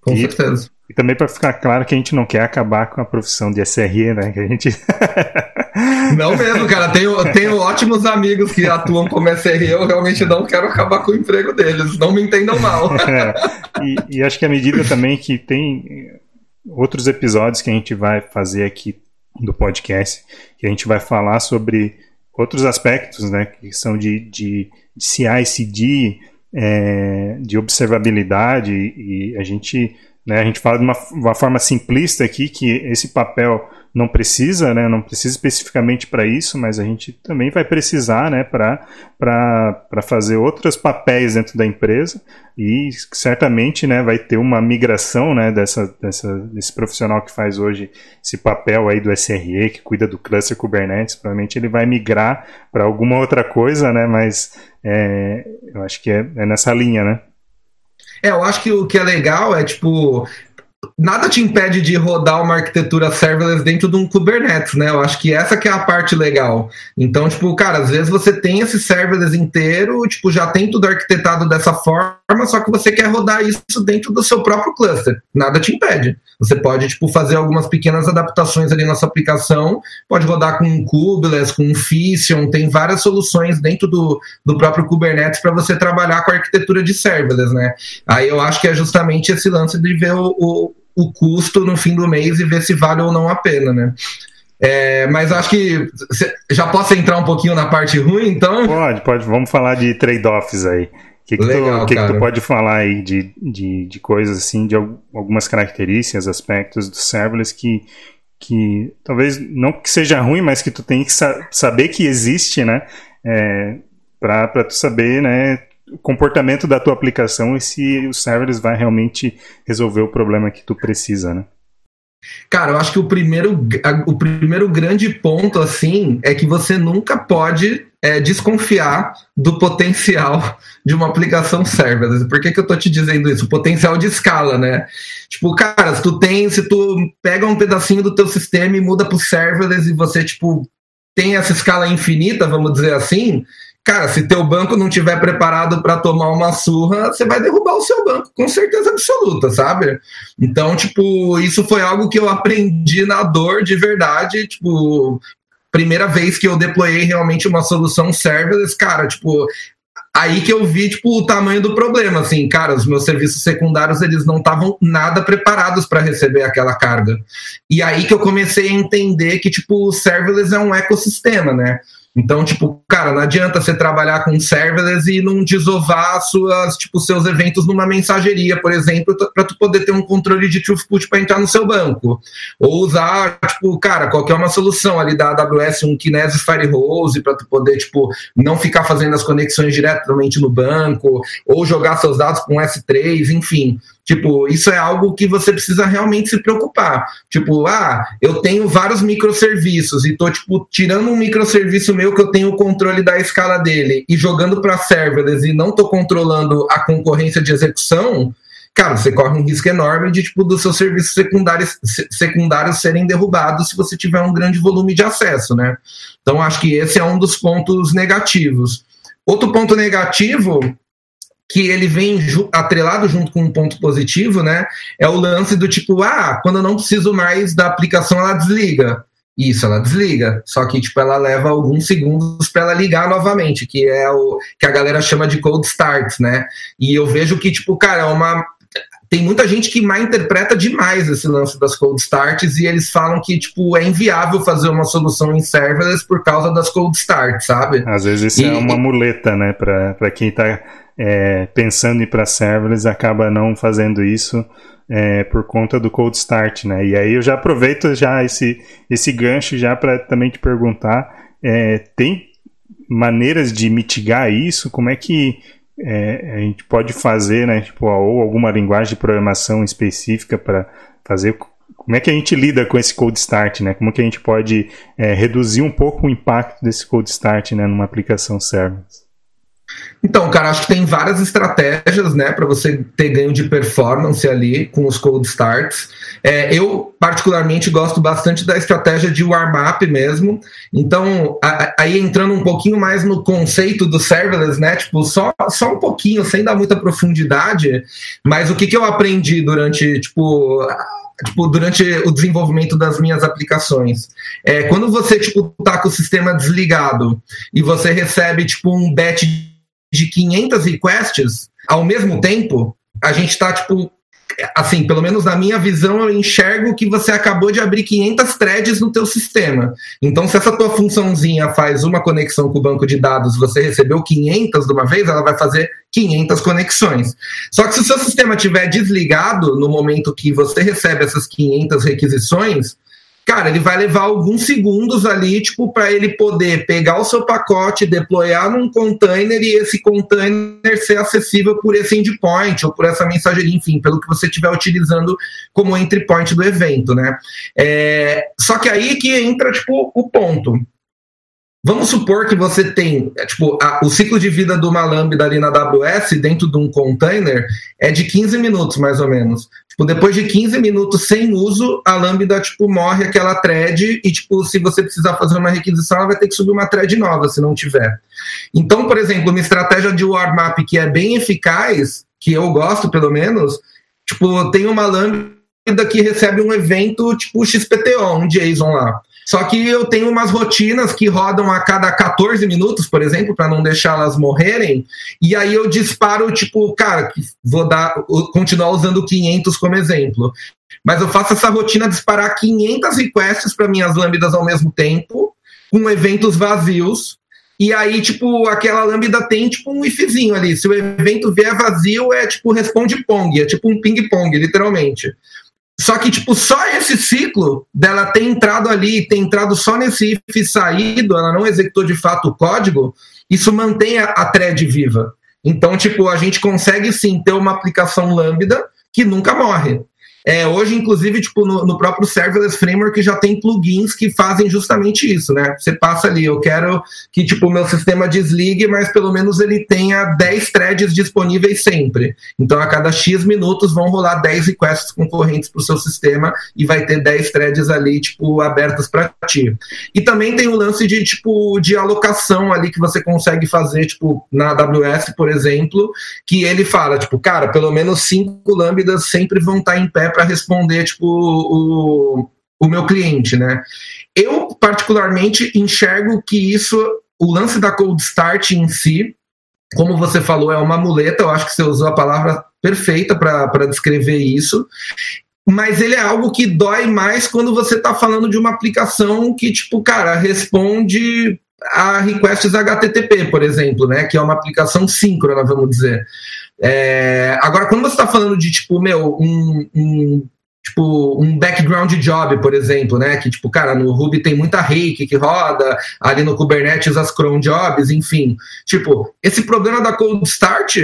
Com e, certeza. E também para ficar claro que a gente não quer acabar com a profissão de SRE, né? Que a gente Não mesmo, cara. Tenho, tenho ótimos amigos que atuam como SRE. Eu realmente não quero acabar com o emprego deles. Não me entendam mal. É, e, e acho que à medida também que tem outros episódios que a gente vai fazer aqui do podcast, que a gente vai falar sobre outros aspectos, né? Que são de, de, de CI, CD, é, de observabilidade. E a gente, né, a gente fala de uma, uma forma simplista aqui que esse papel não precisa, né, não precisa especificamente para isso, mas a gente também vai precisar né, para fazer outros papéis dentro da empresa e certamente né, vai ter uma migração né, dessa, dessa, desse profissional que faz hoje esse papel aí do SRE, que cuida do cluster Kubernetes, provavelmente ele vai migrar para alguma outra coisa, né, mas é, eu acho que é, é nessa linha, né? É, eu acho que o que é legal é, tipo, nada te impede de rodar uma arquitetura serverless dentro de um Kubernetes, né? Eu acho que essa que é a parte legal. Então, tipo, cara, às vezes você tem esse serverless inteiro, tipo, já tem tudo arquitetado dessa forma, só que você quer rodar isso dentro do seu próprio cluster. Nada te impede. Você pode, tipo, fazer algumas pequenas adaptações ali na sua aplicação, pode rodar com um Kubeless, com um Fission, tem várias soluções dentro do, do próprio Kubernetes para você trabalhar com a arquitetura de serverless, né? Aí eu acho que é justamente esse lance de ver o, o o custo no fim do mês e ver se vale ou não a pena, né? É, mas acho que já posso entrar um pouquinho na parte ruim, então? Pode, pode. Vamos falar de trade-offs aí. O que, que, Legal, tu, que, que, tu, pode falar aí de, de, de coisas assim, de algumas características, aspectos do serverless que, que talvez não que seja ruim, mas que tu tem que sa saber que existe, né? É, para tu saber, né? o comportamento da tua aplicação e se o serverless vai realmente resolver o problema que tu precisa, né? Cara, eu acho que o primeiro, o primeiro grande ponto, assim, é que você nunca pode é, desconfiar do potencial de uma aplicação serverless. Por que, que eu tô te dizendo isso? O potencial de escala, né? Tipo, cara, se tu tem, se tu pega um pedacinho do teu sistema e muda pro serverless e você, tipo, tem essa escala infinita, vamos dizer assim, cara, se teu banco não tiver preparado para tomar uma surra, você vai derrubar o seu banco, com certeza absoluta, sabe? Então, tipo, isso foi algo que eu aprendi na dor de verdade, tipo, primeira vez que eu deployei realmente uma solução serverless, cara, tipo, aí que eu vi tipo o tamanho do problema, assim, cara, os meus serviços secundários eles não estavam nada preparados para receber aquela carga. E aí que eu comecei a entender que tipo o serverless é um ecossistema, né? Então, tipo, cara, não adianta você trabalhar com serverless e não desovar suas, tipo, seus eventos numa mensageria, por exemplo, para tu poder ter um controle de throughput para entrar no seu banco. Ou usar, tipo, cara, qualquer uma solução ali da AWS, um Kinesis Firehose para tu poder, tipo, não ficar fazendo as conexões diretamente no banco, ou jogar seus dados com S3, enfim. Tipo, isso é algo que você precisa realmente se preocupar. Tipo, ah, eu tenho vários microserviços e tô, tipo, tirando um microserviço meu que eu tenho o controle da escala dele e jogando para serverless e não tô controlando a concorrência de execução, cara, você corre um risco enorme de, tipo, dos seus serviços secundários, secundários serem derrubados se você tiver um grande volume de acesso, né? Então, acho que esse é um dos pontos negativos. Outro ponto negativo que ele vem ju atrelado junto com um ponto positivo, né? É o lance do tipo, ah, quando eu não preciso mais da aplicação, ela desliga. Isso, ela desliga. Só que tipo, ela leva alguns segundos para ela ligar novamente, que é o que a galera chama de cold start, né? E eu vejo que tipo, cara, é uma tem muita gente que mal interpreta demais esse lance das cold starts e eles falam que tipo é inviável fazer uma solução em serverless por causa das cold starts, sabe? Às vezes isso é e, é uma muleta, né, para quem está é, pensando em ir para serverless acaba não fazendo isso é, por conta do cold start, né? E aí eu já aproveito já esse, esse gancho já para também te perguntar, é, tem maneiras de mitigar isso? Como é que é, a gente pode fazer, né? Tipo, ou alguma linguagem de programação específica para fazer como é que a gente lida com esse cold start, né? Como que a gente pode é, reduzir um pouco o impacto desse cold start, né, numa aplicação serverless? Então, cara, acho que tem várias estratégias, né, para você ter ganho de performance ali com os cold starts. É, eu, particularmente, gosto bastante da estratégia de warm-up mesmo. Então, a, aí entrando um pouquinho mais no conceito do serverless, né, tipo, só, só um pouquinho, sem dar muita profundidade, mas o que, que eu aprendi durante, tipo, tipo, durante o desenvolvimento das minhas aplicações. É, quando você, tipo, tá com o sistema desligado e você recebe, tipo, um batch de 500 requests ao mesmo tempo, a gente está, tipo, assim, pelo menos na minha visão, eu enxergo que você acabou de abrir 500 threads no teu sistema. Então, se essa tua funçãozinha faz uma conexão com o banco de dados, você recebeu 500 de uma vez, ela vai fazer 500 conexões. Só que se o seu sistema estiver desligado no momento que você recebe essas 500 requisições, cara, ele vai levar alguns segundos ali, tipo, para ele poder pegar o seu pacote, deployar num container e esse container ser acessível por esse endpoint ou por essa mensageria, enfim, pelo que você estiver utilizando como entry point do evento, né? É, só que aí que entra, tipo, o ponto. Vamos supor que você tem, é, tipo, a, o ciclo de vida de uma lambda ali na AWS dentro de um container é de 15 minutos, mais ou menos. Tipo, depois de 15 minutos sem uso, a lambda, tipo, morre aquela thread e, tipo, se você precisar fazer uma requisição, ela vai ter que subir uma thread nova, se não tiver. Então, por exemplo, uma estratégia de warm-up que é bem eficaz, que eu gosto, pelo menos, tipo, tem uma lambda que recebe um evento, tipo, XPTO, um JSON lá. Só que eu tenho umas rotinas que rodam a cada 14 minutos, por exemplo, para não deixá-las morrerem. E aí eu disparo, tipo, cara, vou dar, continuar usando 500 como exemplo. Mas eu faço essa rotina disparar 500 requests para minhas lambdas ao mesmo tempo, com eventos vazios. E aí, tipo, aquela lambda tem, tipo, um ifzinho ali. Se o evento vier vazio, é, tipo, responde pong. É tipo um ping-pong, literalmente. Só que, tipo, só esse ciclo dela ter entrado ali, ter entrado só nesse if e saído, ela não executou de fato o código, isso mantém a, a thread viva. Então, tipo, a gente consegue sim ter uma aplicação Lambda que nunca morre. É, hoje, inclusive, tipo, no, no, próprio Serverless Framework já tem plugins que fazem justamente isso, né? Você passa ali, eu quero que tipo, o meu sistema desligue, mas pelo menos ele tenha 10 threads disponíveis sempre. Então, a cada X minutos vão rolar 10 requests concorrentes para o seu sistema e vai ter 10 threads ali, tipo, abertos para ti. E também tem o lance de, tipo, de alocação ali que você consegue fazer, tipo, na AWS, por exemplo, que ele fala, tipo, cara, pelo menos cinco lambdas sempre vão estar em pé para responder tipo o, o meu cliente, né? Eu particularmente enxergo que isso, o lance da cold start em si, como você falou, é uma muleta. Eu acho que você usou a palavra perfeita para descrever isso. Mas ele é algo que dói mais quando você está falando de uma aplicação que, tipo, cara, responde a requests HTTP, por exemplo, né? Que é uma aplicação síncrona, vamos dizer. É, agora, quando você está falando de, tipo, meu, um, um, tipo, um background job, por exemplo, né? Que, tipo, cara, no Ruby tem muita rake que roda, ali no Kubernetes as cron jobs, enfim. Tipo, esse problema da cold start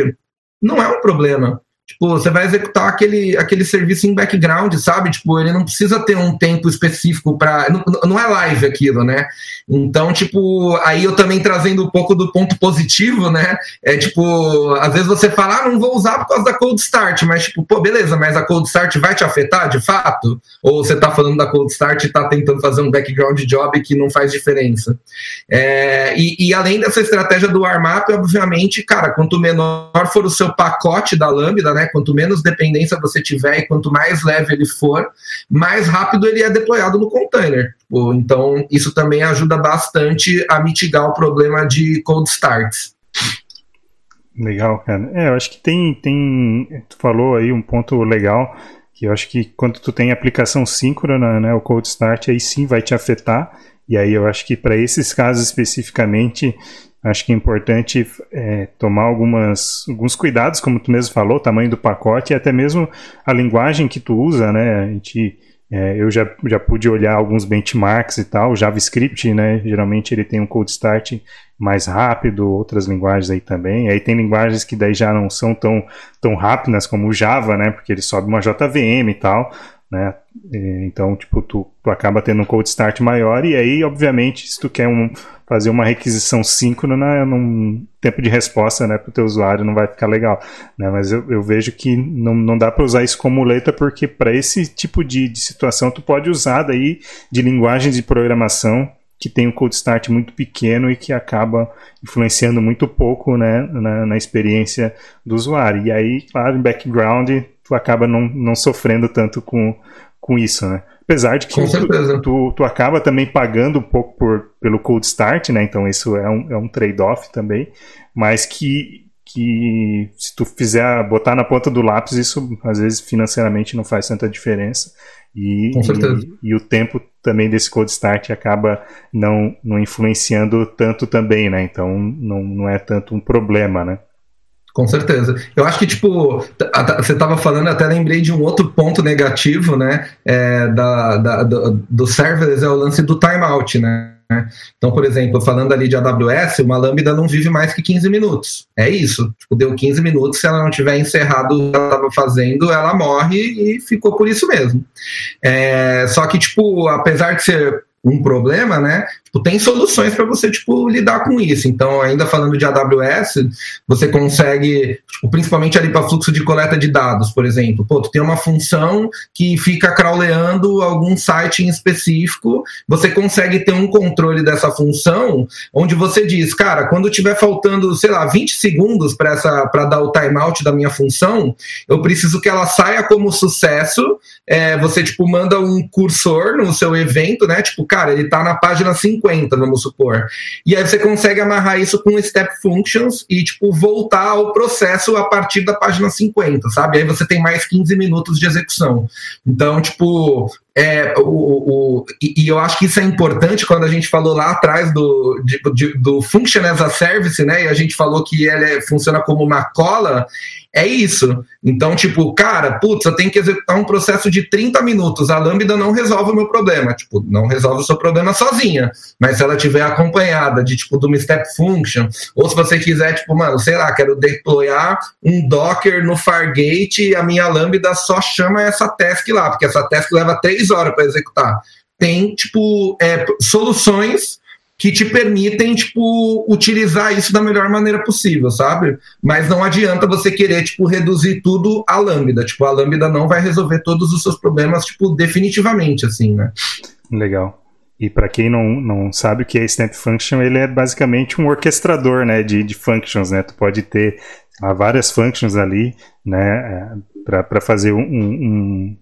não é um problema. Tipo, você vai executar aquele, aquele serviço em background, sabe? Tipo, ele não precisa ter um tempo específico para. Não, não é live aquilo, né? Então, tipo, aí eu também trazendo um pouco do ponto positivo, né? É tipo, às vezes você fala, ah, não vou usar por causa da cold start, mas tipo, pô, beleza, mas a cold start vai te afetar de fato? Ou você tá falando da cold start e tá tentando fazer um background job que não faz diferença? É, e, e além dessa estratégia do warm-up, obviamente, cara, quanto menor for o seu pacote da Lambda, né? Quanto menos dependência você tiver e quanto mais leve ele for, mais rápido ele é deployado no container. Então, isso também ajuda bastante a mitigar o problema de cold starts. Legal, cara. É, eu acho que tem, tem. Tu falou aí um ponto legal, que eu acho que quando tu tem aplicação síncrona, né, o cold start aí sim vai te afetar. E aí eu acho que para esses casos especificamente, acho que é importante é, tomar algumas, alguns cuidados, como tu mesmo falou, o tamanho do pacote e até mesmo a linguagem que tu usa, né? A gente é, eu já, já pude olhar alguns benchmarks e tal. JavaScript, né? Geralmente ele tem um cold start mais rápido, outras linguagens aí também. Aí tem linguagens que daí já não são tão, tão rápidas como o Java, né? Porque ele sobe uma JVM e tal, né? Então, tipo, tu, tu acaba tendo um cold start maior e aí, obviamente, se tu quer um, fazer uma requisição síncrona num tempo de resposta né, para o teu usuário não vai ficar legal. Né? Mas eu, eu vejo que não, não dá para usar isso como muleta porque para esse tipo de, de situação tu pode usar daí de linguagem de programação que tem um cold start muito pequeno e que acaba influenciando muito pouco né, na, na experiência do usuário. E aí, claro, em background, tu acaba não, não sofrendo tanto com, com isso, né? Apesar de que tu, tu, tu, acaba também pagando um pouco por, pelo cold start, né? Então isso é um, é um trade-off também, mas que, que se tu fizer botar na ponta do lápis, isso às vezes financeiramente não faz tanta diferença. E. E, e o tempo também desse cold start acaba não, não influenciando tanto também, né? Então não, não é tanto um problema, né? Com certeza. Eu acho que, tipo, você estava falando, até lembrei de um outro ponto negativo, né, é, da, da, do, do serverless, é o lance do timeout, né? Então, por exemplo, falando ali de AWS, uma Lambda não vive mais que 15 minutos. É isso. Tipo, deu 15 minutos, se ela não tiver encerrado o que ela estava fazendo, ela morre e ficou por isso mesmo. É, só que, tipo, apesar de ser um problema, né? Tipo, tem soluções para você tipo lidar com isso. Então, ainda falando de AWS, você consegue, tipo, principalmente ali para fluxo de coleta de dados, por exemplo. Pô, tu tem uma função que fica crawleando algum site em específico, você consegue ter um controle dessa função, onde você diz, cara, quando tiver faltando, sei lá, 20 segundos para essa para dar o timeout da minha função, eu preciso que ela saia como sucesso. É, você tipo manda um cursor no seu evento, né? Tipo, cara, ele está na página 5 50, vamos supor. E aí você consegue amarrar isso com step functions e, tipo, voltar ao processo a partir da página 50, sabe? Aí você tem mais 15 minutos de execução. Então, tipo, é, o, o, e, e, eu acho que isso é importante quando a gente falou lá atrás do, de, de, do Function as a Service, né? E a gente falou que ele é, funciona como uma cola. É isso. Então, tipo, cara, putz, eu tenho que executar um processo de 30 minutos. A Lambda não resolve o meu problema. Tipo, não resolve o seu problema sozinha. Mas se ela tiver acompanhada de, tipo, de uma step function, ou se você quiser, tipo, mano, sei lá, quero deployar um Docker no Fargate e a minha Lambda só chama essa task lá, porque essa task leva três horas para executar. Tem, tipo, é, soluções que te permitem, tipo, utilizar isso da melhor maneira possível, sabe? Mas não adianta você querer, tipo, reduzir tudo à Lambda. Tipo, a Lambda não vai resolver todos os seus problemas, tipo, definitivamente, assim, né? Legal. E para quem não, não sabe o que é Snap Function, ele é basicamente um orquestrador, né, de, de functions, né? Tu pode ter várias functions ali, né, é, para fazer um, um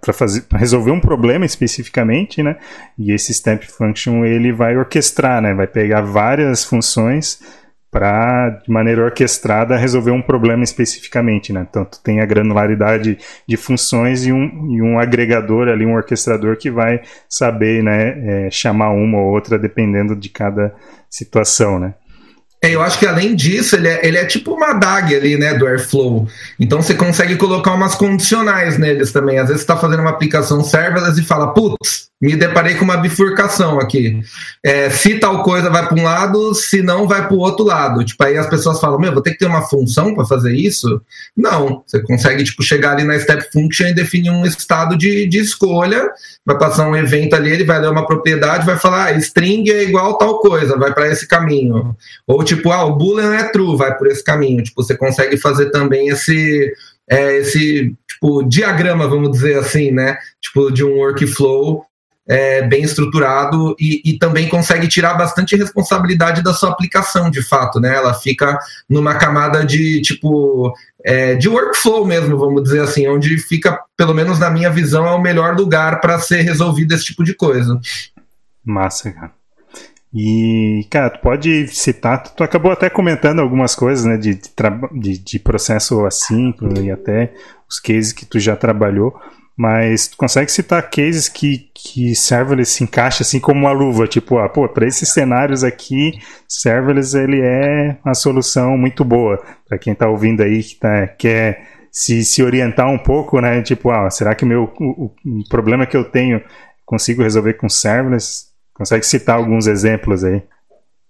para resolver um problema especificamente, né? E esse step function ele vai orquestrar, né? Vai pegar várias funções para de maneira orquestrada resolver um problema especificamente, né? Então tu tem a granularidade de funções e um, e um agregador ali, um orquestrador que vai saber, né, é, chamar uma ou outra dependendo de cada situação, né? É, eu acho que além disso, ele é, ele é tipo uma DAG ali, né, do Airflow. Então você consegue colocar umas condicionais neles também. Às vezes você está fazendo uma aplicação serverless e fala, putz, me deparei com uma bifurcação aqui. É, se tal coisa vai para um lado, se não vai para o outro lado. Tipo, aí as pessoas falam, meu, vou ter que ter uma função para fazer isso? Não, você consegue tipo, chegar ali na step function e definir um estado de, de escolha, vai passar um evento ali, ele vai ler uma propriedade, vai falar, ah, string é igual tal coisa, vai para esse caminho. Ou tipo, ah, o boolean é true, vai por esse caminho. Tipo, você consegue fazer também esse é, esse tipo diagrama, vamos dizer assim, né? Tipo de um workflow é, bem estruturado e, e, também consegue tirar bastante responsabilidade da sua aplicação, de fato, né? Ela fica numa camada de tipo é, de workflow mesmo, vamos dizer assim, onde fica, pelo menos na minha visão, é o melhor lugar para ser resolvido esse tipo de coisa. Massa, cara. E, cara, tu pode citar, tu, acabou até comentando algumas coisas, né, de, de, de processo assíncrono e até os cases que tu já trabalhou, mas tu consegue citar cases que, que serverless se encaixa assim como uma luva, tipo, ah, pô, para esses cenários aqui, serverless ele é uma solução muito boa. Para quem está ouvindo aí que tá, quer se, se orientar um pouco, né? Tipo, ah, será que meu, o, o problema que eu tenho consigo resolver com serverless? Consegue citar alguns exemplos aí?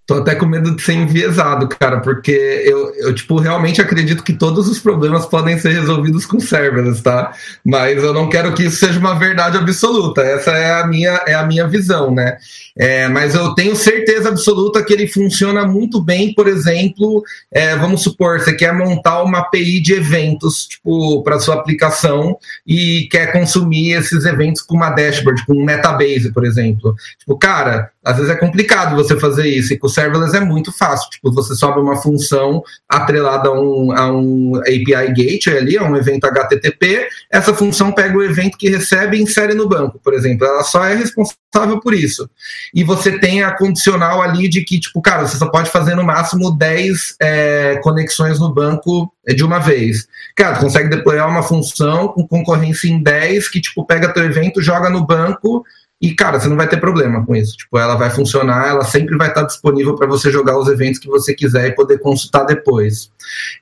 Tô até com medo de ser enviesado, cara, porque eu, eu, tipo, realmente acredito que todos os problemas podem ser resolvidos com serverless, tá? Mas eu não quero que isso seja uma verdade absoluta. Essa é a minha, é a minha visão, né? É, mas eu tenho certeza absoluta que ele funciona muito bem, por exemplo, é, vamos supor, você quer montar uma API de eventos tipo, para sua aplicação e quer consumir esses eventos com uma dashboard, com um metabase, por exemplo. Tipo, cara, às vezes é complicado você fazer isso, e com o serverless é muito fácil. Tipo, você sobe uma função atrelada a um, a um API gateway ali, a um evento HTTP, essa função pega o evento que recebe e insere no banco, por exemplo. Ela só é responsável por isso e você tem a condicional ali de que, tipo, cara, você só pode fazer no máximo 10 é, conexões no banco de uma vez. Cara, tu consegue deployar uma função com concorrência em 10 que, tipo, pega teu evento, joga no banco e, cara, você não vai ter problema com isso. Tipo, ela vai funcionar, ela sempre vai estar disponível para você jogar os eventos que você quiser e poder consultar depois.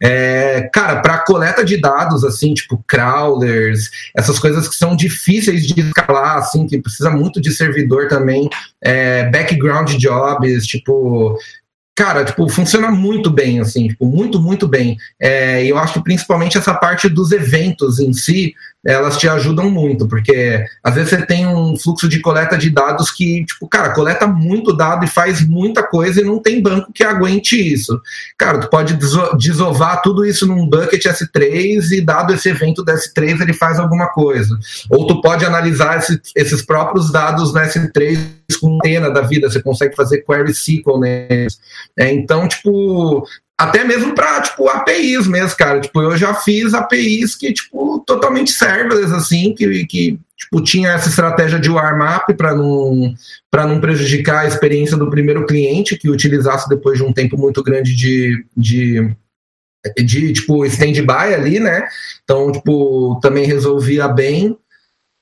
É, cara, para coleta de dados, assim, tipo crawlers, essas coisas que são difíceis de escalar, assim, que precisa muito de servidor também, é, background jobs, tipo, cara, tipo, funciona muito bem, assim, tipo, muito, muito bem. É, eu acho que principalmente essa parte dos eventos em si, elas te ajudam muito, porque às vezes você tem um fluxo de coleta de dados que, tipo, cara, coleta muito dado e faz muita coisa e não tem banco que aguente isso. Cara, tu pode desovar tudo isso num bucket S3 e dado esse evento do S3 ele faz alguma coisa. Ou tu pode analisar esse, esses próprios dados no S3 com da vida, você consegue fazer query SQL neles. É, então, tipo, até mesmo para tipo APIs mesmo, cara. Tipo, eu já fiz APIs que tipo totalmente serverless assim, que, que tipo tinha essa estratégia de warm-up para não para não prejudicar a experiência do primeiro cliente que utilizasse depois de um tempo muito grande de, de de tipo stand-by ali, né? Então, tipo, também resolvia bem.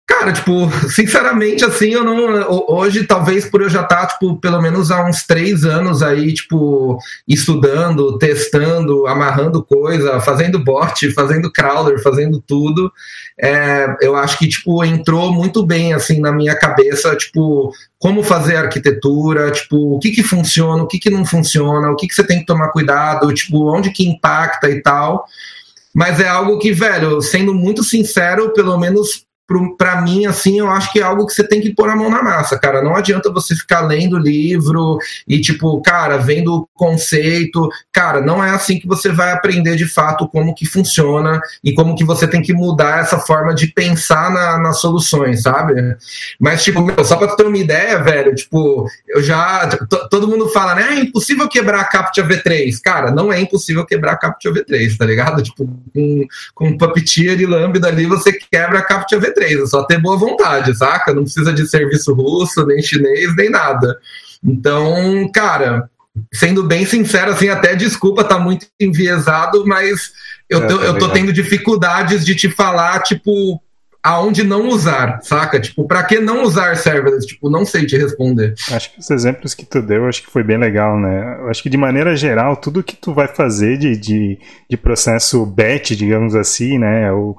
Cara, tipo, sinceramente, assim, eu não. Hoje, talvez por eu já estar, tá, tipo, pelo menos há uns três anos aí, tipo, estudando, testando, amarrando coisa, fazendo bot, fazendo crawler, fazendo tudo. É, eu acho que, tipo, entrou muito bem, assim, na minha cabeça, tipo, como fazer arquitetura, tipo, o que que funciona, o que que não funciona, o que que você tem que tomar cuidado, tipo, onde que impacta e tal. Mas é algo que, velho, sendo muito sincero, pelo menos para mim, assim, eu acho que é algo que você tem que pôr a mão na massa, cara. Não adianta você ficar lendo livro e, tipo, cara, vendo o conceito. Cara, não é assim que você vai aprender de fato como que funciona e como que você tem que mudar essa forma de pensar na, nas soluções, sabe? Mas, tipo, meu, só pra ter uma ideia, velho, tipo, eu já. Todo mundo fala, né? É impossível quebrar a Captcha V3. Cara, não é impossível quebrar a Captcha V3, tá ligado? Tipo, com, com Puppeteer e Lambda ali, você quebra a Captcha V3 é só ter boa vontade, saca? Não precisa de serviço russo, nem chinês, nem nada. Então, cara, sendo bem sincero, assim, até desculpa, tá muito enviesado, mas eu é, tô, é, eu tô tendo dificuldades de te falar, tipo, aonde não usar, saca? Tipo, para que não usar serverless? Tipo, não sei te responder. Acho que os exemplos que tu deu, acho que foi bem legal, né? Eu acho que de maneira geral, tudo que tu vai fazer de, de, de processo batch, digamos assim, né? Ou,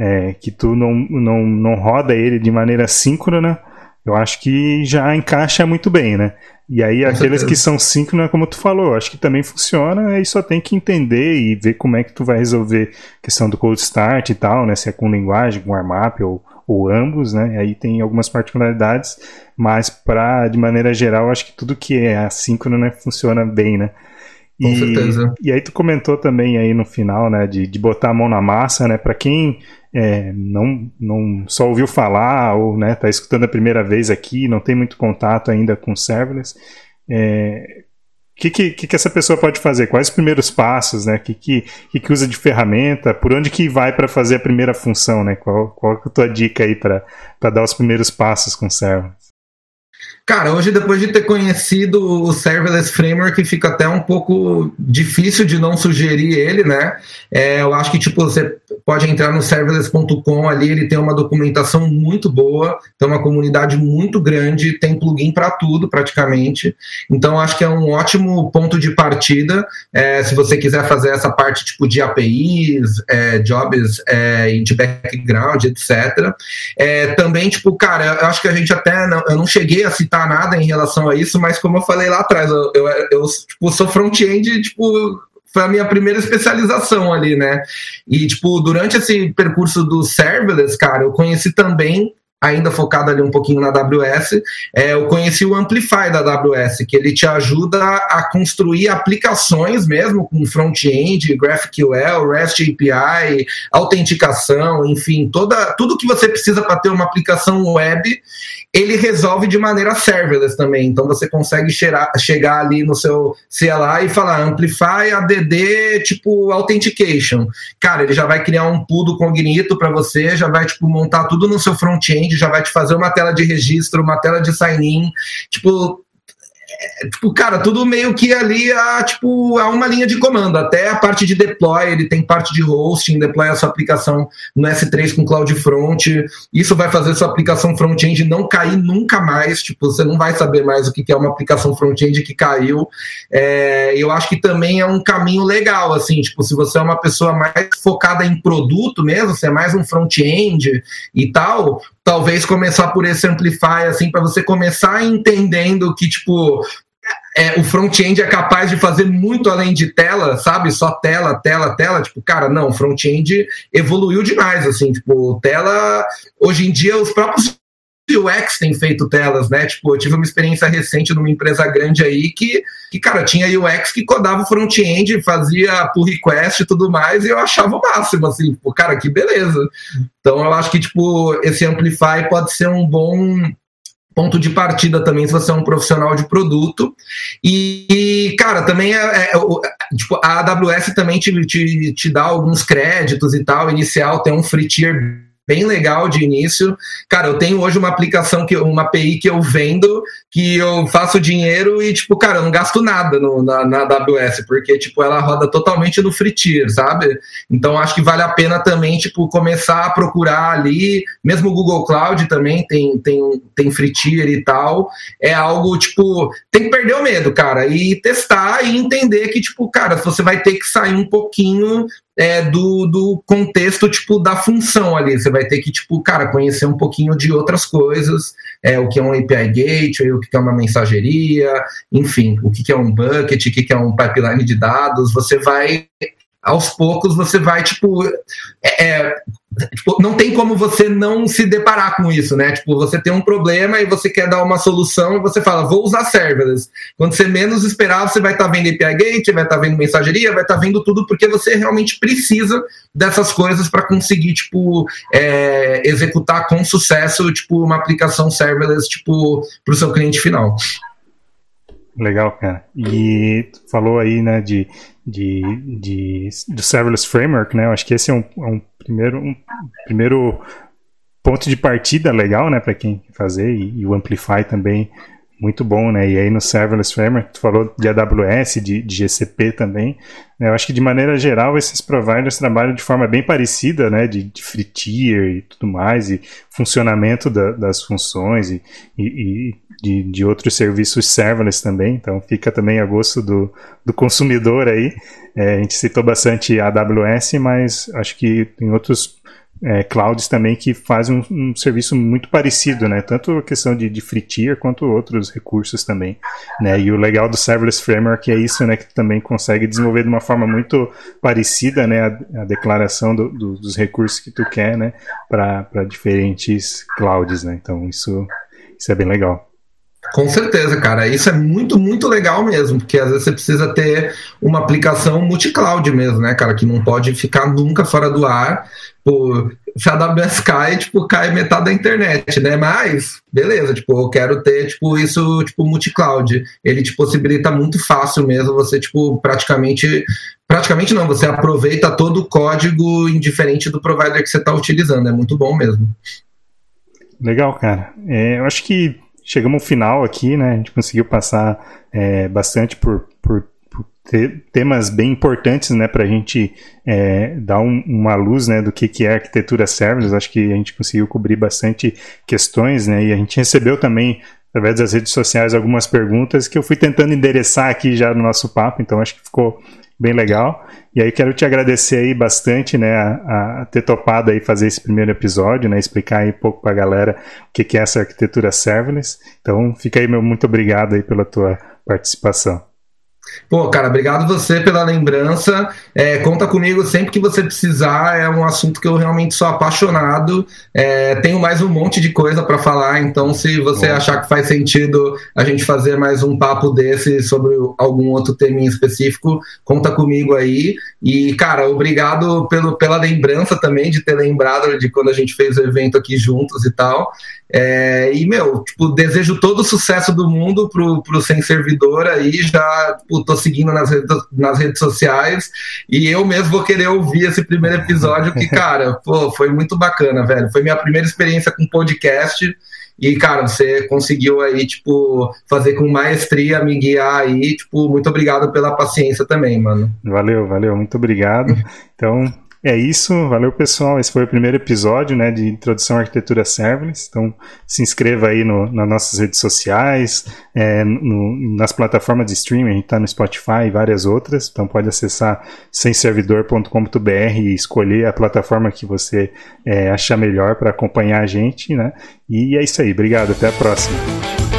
é, que tu não, não, não roda ele de maneira síncrona, eu acho que já encaixa muito bem, né? E aí, aqueles que são síncronas, como tu falou, acho que também funciona, aí só tem que entender e ver como é que tu vai resolver a questão do cold start e tal, né? Se é com linguagem, com warmap ou, ou ambos, né? Aí tem algumas particularidades, mas para de maneira geral, acho que tudo que é assíncrono né, funciona bem, né? Com e, certeza. E aí tu comentou também aí no final, né, de, de botar a mão na massa, né? Para quem é, não, não só ouviu falar ou está né, tá escutando a primeira vez aqui, não tem muito contato ainda com serverless, é, o que, que, que, essa pessoa pode fazer? Quais os primeiros passos? O né? que, que, que, usa de ferramenta? Por onde que vai para fazer a primeira função? Né? Qual, qual é a tua dica aí para dar os primeiros passos com serverless? Cara, hoje depois de ter conhecido o Serverless Framework, fica até um pouco difícil de não sugerir ele, né? É, eu acho que tipo você pode entrar no serverless.com ali, ele tem uma documentação muito boa, tem uma comunidade muito grande, tem plugin para tudo praticamente. Então acho que é um ótimo ponto de partida é, se você quiser fazer essa parte tipo de APIs, é, jobs é, de background, etc. É, também tipo, cara, eu acho que a gente até não, eu não cheguei a citar nada em relação a isso, mas como eu falei lá atrás, eu, eu, eu tipo, sou front-end, tipo, foi a minha primeira especialização ali, né? E, tipo, durante esse percurso do serverless, cara, eu conheci também ainda focado ali um pouquinho na AWS, é, eu conheci o Amplify da AWS, que ele te ajuda a construir aplicações mesmo com front-end, GraphQL, REST API, autenticação, enfim, toda, tudo que você precisa para ter uma aplicação web, ele resolve de maneira serverless também. Então você consegue chegar, chegar ali no seu CLI e falar Amplify ADD tipo Authentication. Cara, ele já vai criar um pool do Cognito para você, já vai tipo montar tudo no seu front-end, já vai te fazer uma tela de registro, uma tela de sign-in. Tipo, tipo, cara, tudo meio que ali a, tipo, a uma linha de comando. Até a parte de deploy, ele tem parte de hosting, deploy a sua aplicação no S3 com CloudFront. Isso vai fazer sua aplicação front-end não cair nunca mais. Tipo, você não vai saber mais o que é uma aplicação front-end que caiu. É, eu acho que também é um caminho legal, assim, tipo, se você é uma pessoa mais focada em produto mesmo, você é mais um front-end e tal, talvez começar por esse Amplify, assim, para você começar entendendo que, tipo, é, o front-end é capaz de fazer muito além de tela, sabe? Só tela, tela, tela. Tipo, cara, não, front-end evoluiu demais, assim, tipo, tela. Hoje em dia, os próprios UX tem feito telas, né? Tipo, eu tive uma experiência recente numa empresa grande aí que, que cara, tinha UX que codava front-end, fazia pull request e tudo mais, e eu achava o máximo, assim, tipo, cara, que beleza. Então eu acho que, tipo, esse Amplify pode ser um bom ponto de partida também se você é um profissional de produto. E, cara, também é, é, tipo, a AWS também te, te, te dá alguns créditos e tal. Inicial tem um free tier bem legal de início. Cara, eu tenho hoje uma aplicação, que uma API que eu vendo, que eu faço dinheiro e, tipo, cara, eu não gasto nada no, na, na AWS, porque, tipo, ela roda totalmente no free tier, sabe? Então, acho que vale a pena também, tipo, começar a procurar ali, mesmo o Google Cloud também tem, tem, tem free tier e tal, é algo, tipo, tem que perder o medo, cara, e testar e entender que, tipo, cara, você vai ter que sair um pouquinho é, do, do contexto, tipo, da função ali. Você vai ter que, tipo, cara, conhecer um pouquinho de outras coisas, é, o que é um API Gateway, o que é uma mensageria, enfim, o que é um bucket, o que é um pipeline de dados. Você vai aos poucos você vai, tipo, é, é, tipo, não tem como você não se deparar com isso, né? Tipo, você tem um problema e você quer dar uma solução e você fala, vou usar serverless. Quando você menos esperar, você vai estar tá vendo API Gate, vai estar tá vendo mensageria, vai estar tá vendo tudo, porque você realmente precisa dessas coisas para conseguir, tipo, é, executar com sucesso, tipo, uma aplicação serverless, tipo, para o seu cliente final. Legal, cara. E falou aí, né, de, de, de, do Serverless Framework, né? Eu acho que esse é um, é um primeiro, um primeiro ponto de partida legal, né, para quem fazer, e, e, o Amplify também muito bom, né? E aí no Serverless Framework, tu falou de AWS, de, de GCP também. Né? Eu acho que de maneira geral esses providers trabalham de forma bem parecida, né? De, de free tier e tudo mais, e funcionamento da, das funções e, e, de, de outros serviços serverless também, então fica também a gosto do, do consumidor aí. É, a gente citou bastante AWS, mas acho que tem outros é, clouds também que fazem um, um, serviço muito parecido, né? Tanto a questão de, de free tier quanto outros recursos também, né? E o legal do serverless framework é isso, né? Que também consegue desenvolver de uma forma muito parecida, né? A, a declaração do, do, dos recursos que tu quer, né? Para diferentes clouds, né? Então isso, isso é bem legal. Com certeza, cara. Isso é muito, muito legal mesmo, porque às vezes você precisa ter uma aplicação multi-cloud mesmo, né, cara, que não pode ficar nunca fora do ar. Pô, se a AWS cai, tipo, cai metade da internet, né? Mas, beleza, tipo, eu quero ter, tipo, isso, tipo, multi-cloud. Ele te possibilita muito fácil mesmo você, tipo, praticamente praticamente não, você aproveita todo o código indiferente do provider que você está utilizando. É muito bom mesmo. Legal, cara. É, eu acho que chegamos ao final aqui, né? A gente conseguiu passar é, bastante por, por temas bem importantes, né? Para a gente é, dar um, uma luz, né? Do que, que é arquitetura serverless. Acho que a gente conseguiu cobrir bastante questões, né? E a gente recebeu também através das redes sociais algumas perguntas que eu fui tentando endereçar aqui já no nosso papo. Então acho que ficou bem legal. E aí quero te agradecer aí bastante, né, a, a, ter topado aí fazer esse primeiro episódio, né, explicar aí um pouco para a galera o que, que é essa arquitetura serverless. Então fica aí meu muito obrigado aí pela tua participação. Pô, cara, obrigado você pela lembrança. É, conta comigo sempre que você precisar. É um assunto que eu realmente sou apaixonado. É, tenho mais um monte de coisa para falar. Então, se você Bom. achar que faz sentido a gente fazer mais um papo desse sobre algum outro tema em específico, conta comigo aí. E, cara, obrigado pelo, pela lembrança também de ter lembrado de quando a gente fez o evento aqui juntos e tal. É, e, meu, tipo, desejo todo o sucesso do mundo pro, pro Sem Servidor aí, já tipo, tô seguindo nas redes, nas redes sociais e eu mesmo vou querer ouvir esse primeiro episódio que, cara, pô, foi muito bacana, velho. Foi minha primeira experiência com podcast e, cara, você conseguiu aí, tipo, fazer com maestria, me guiar aí, tipo, muito obrigado pela paciência também, mano. Valeu, valeu, muito obrigado. Então, é isso, valeu pessoal. Esse foi o primeiro episódio né, de Introdução à Arquitetura Serverless. Então se inscreva aí no, nas nossas redes sociais, é, no, nas plataformas de streaming, a gente está no Spotify e várias outras. Então pode acessar semservidor.com.br e escolher a plataforma que você é, achar melhor para acompanhar a gente. Né? E é isso aí, obrigado, até a próxima.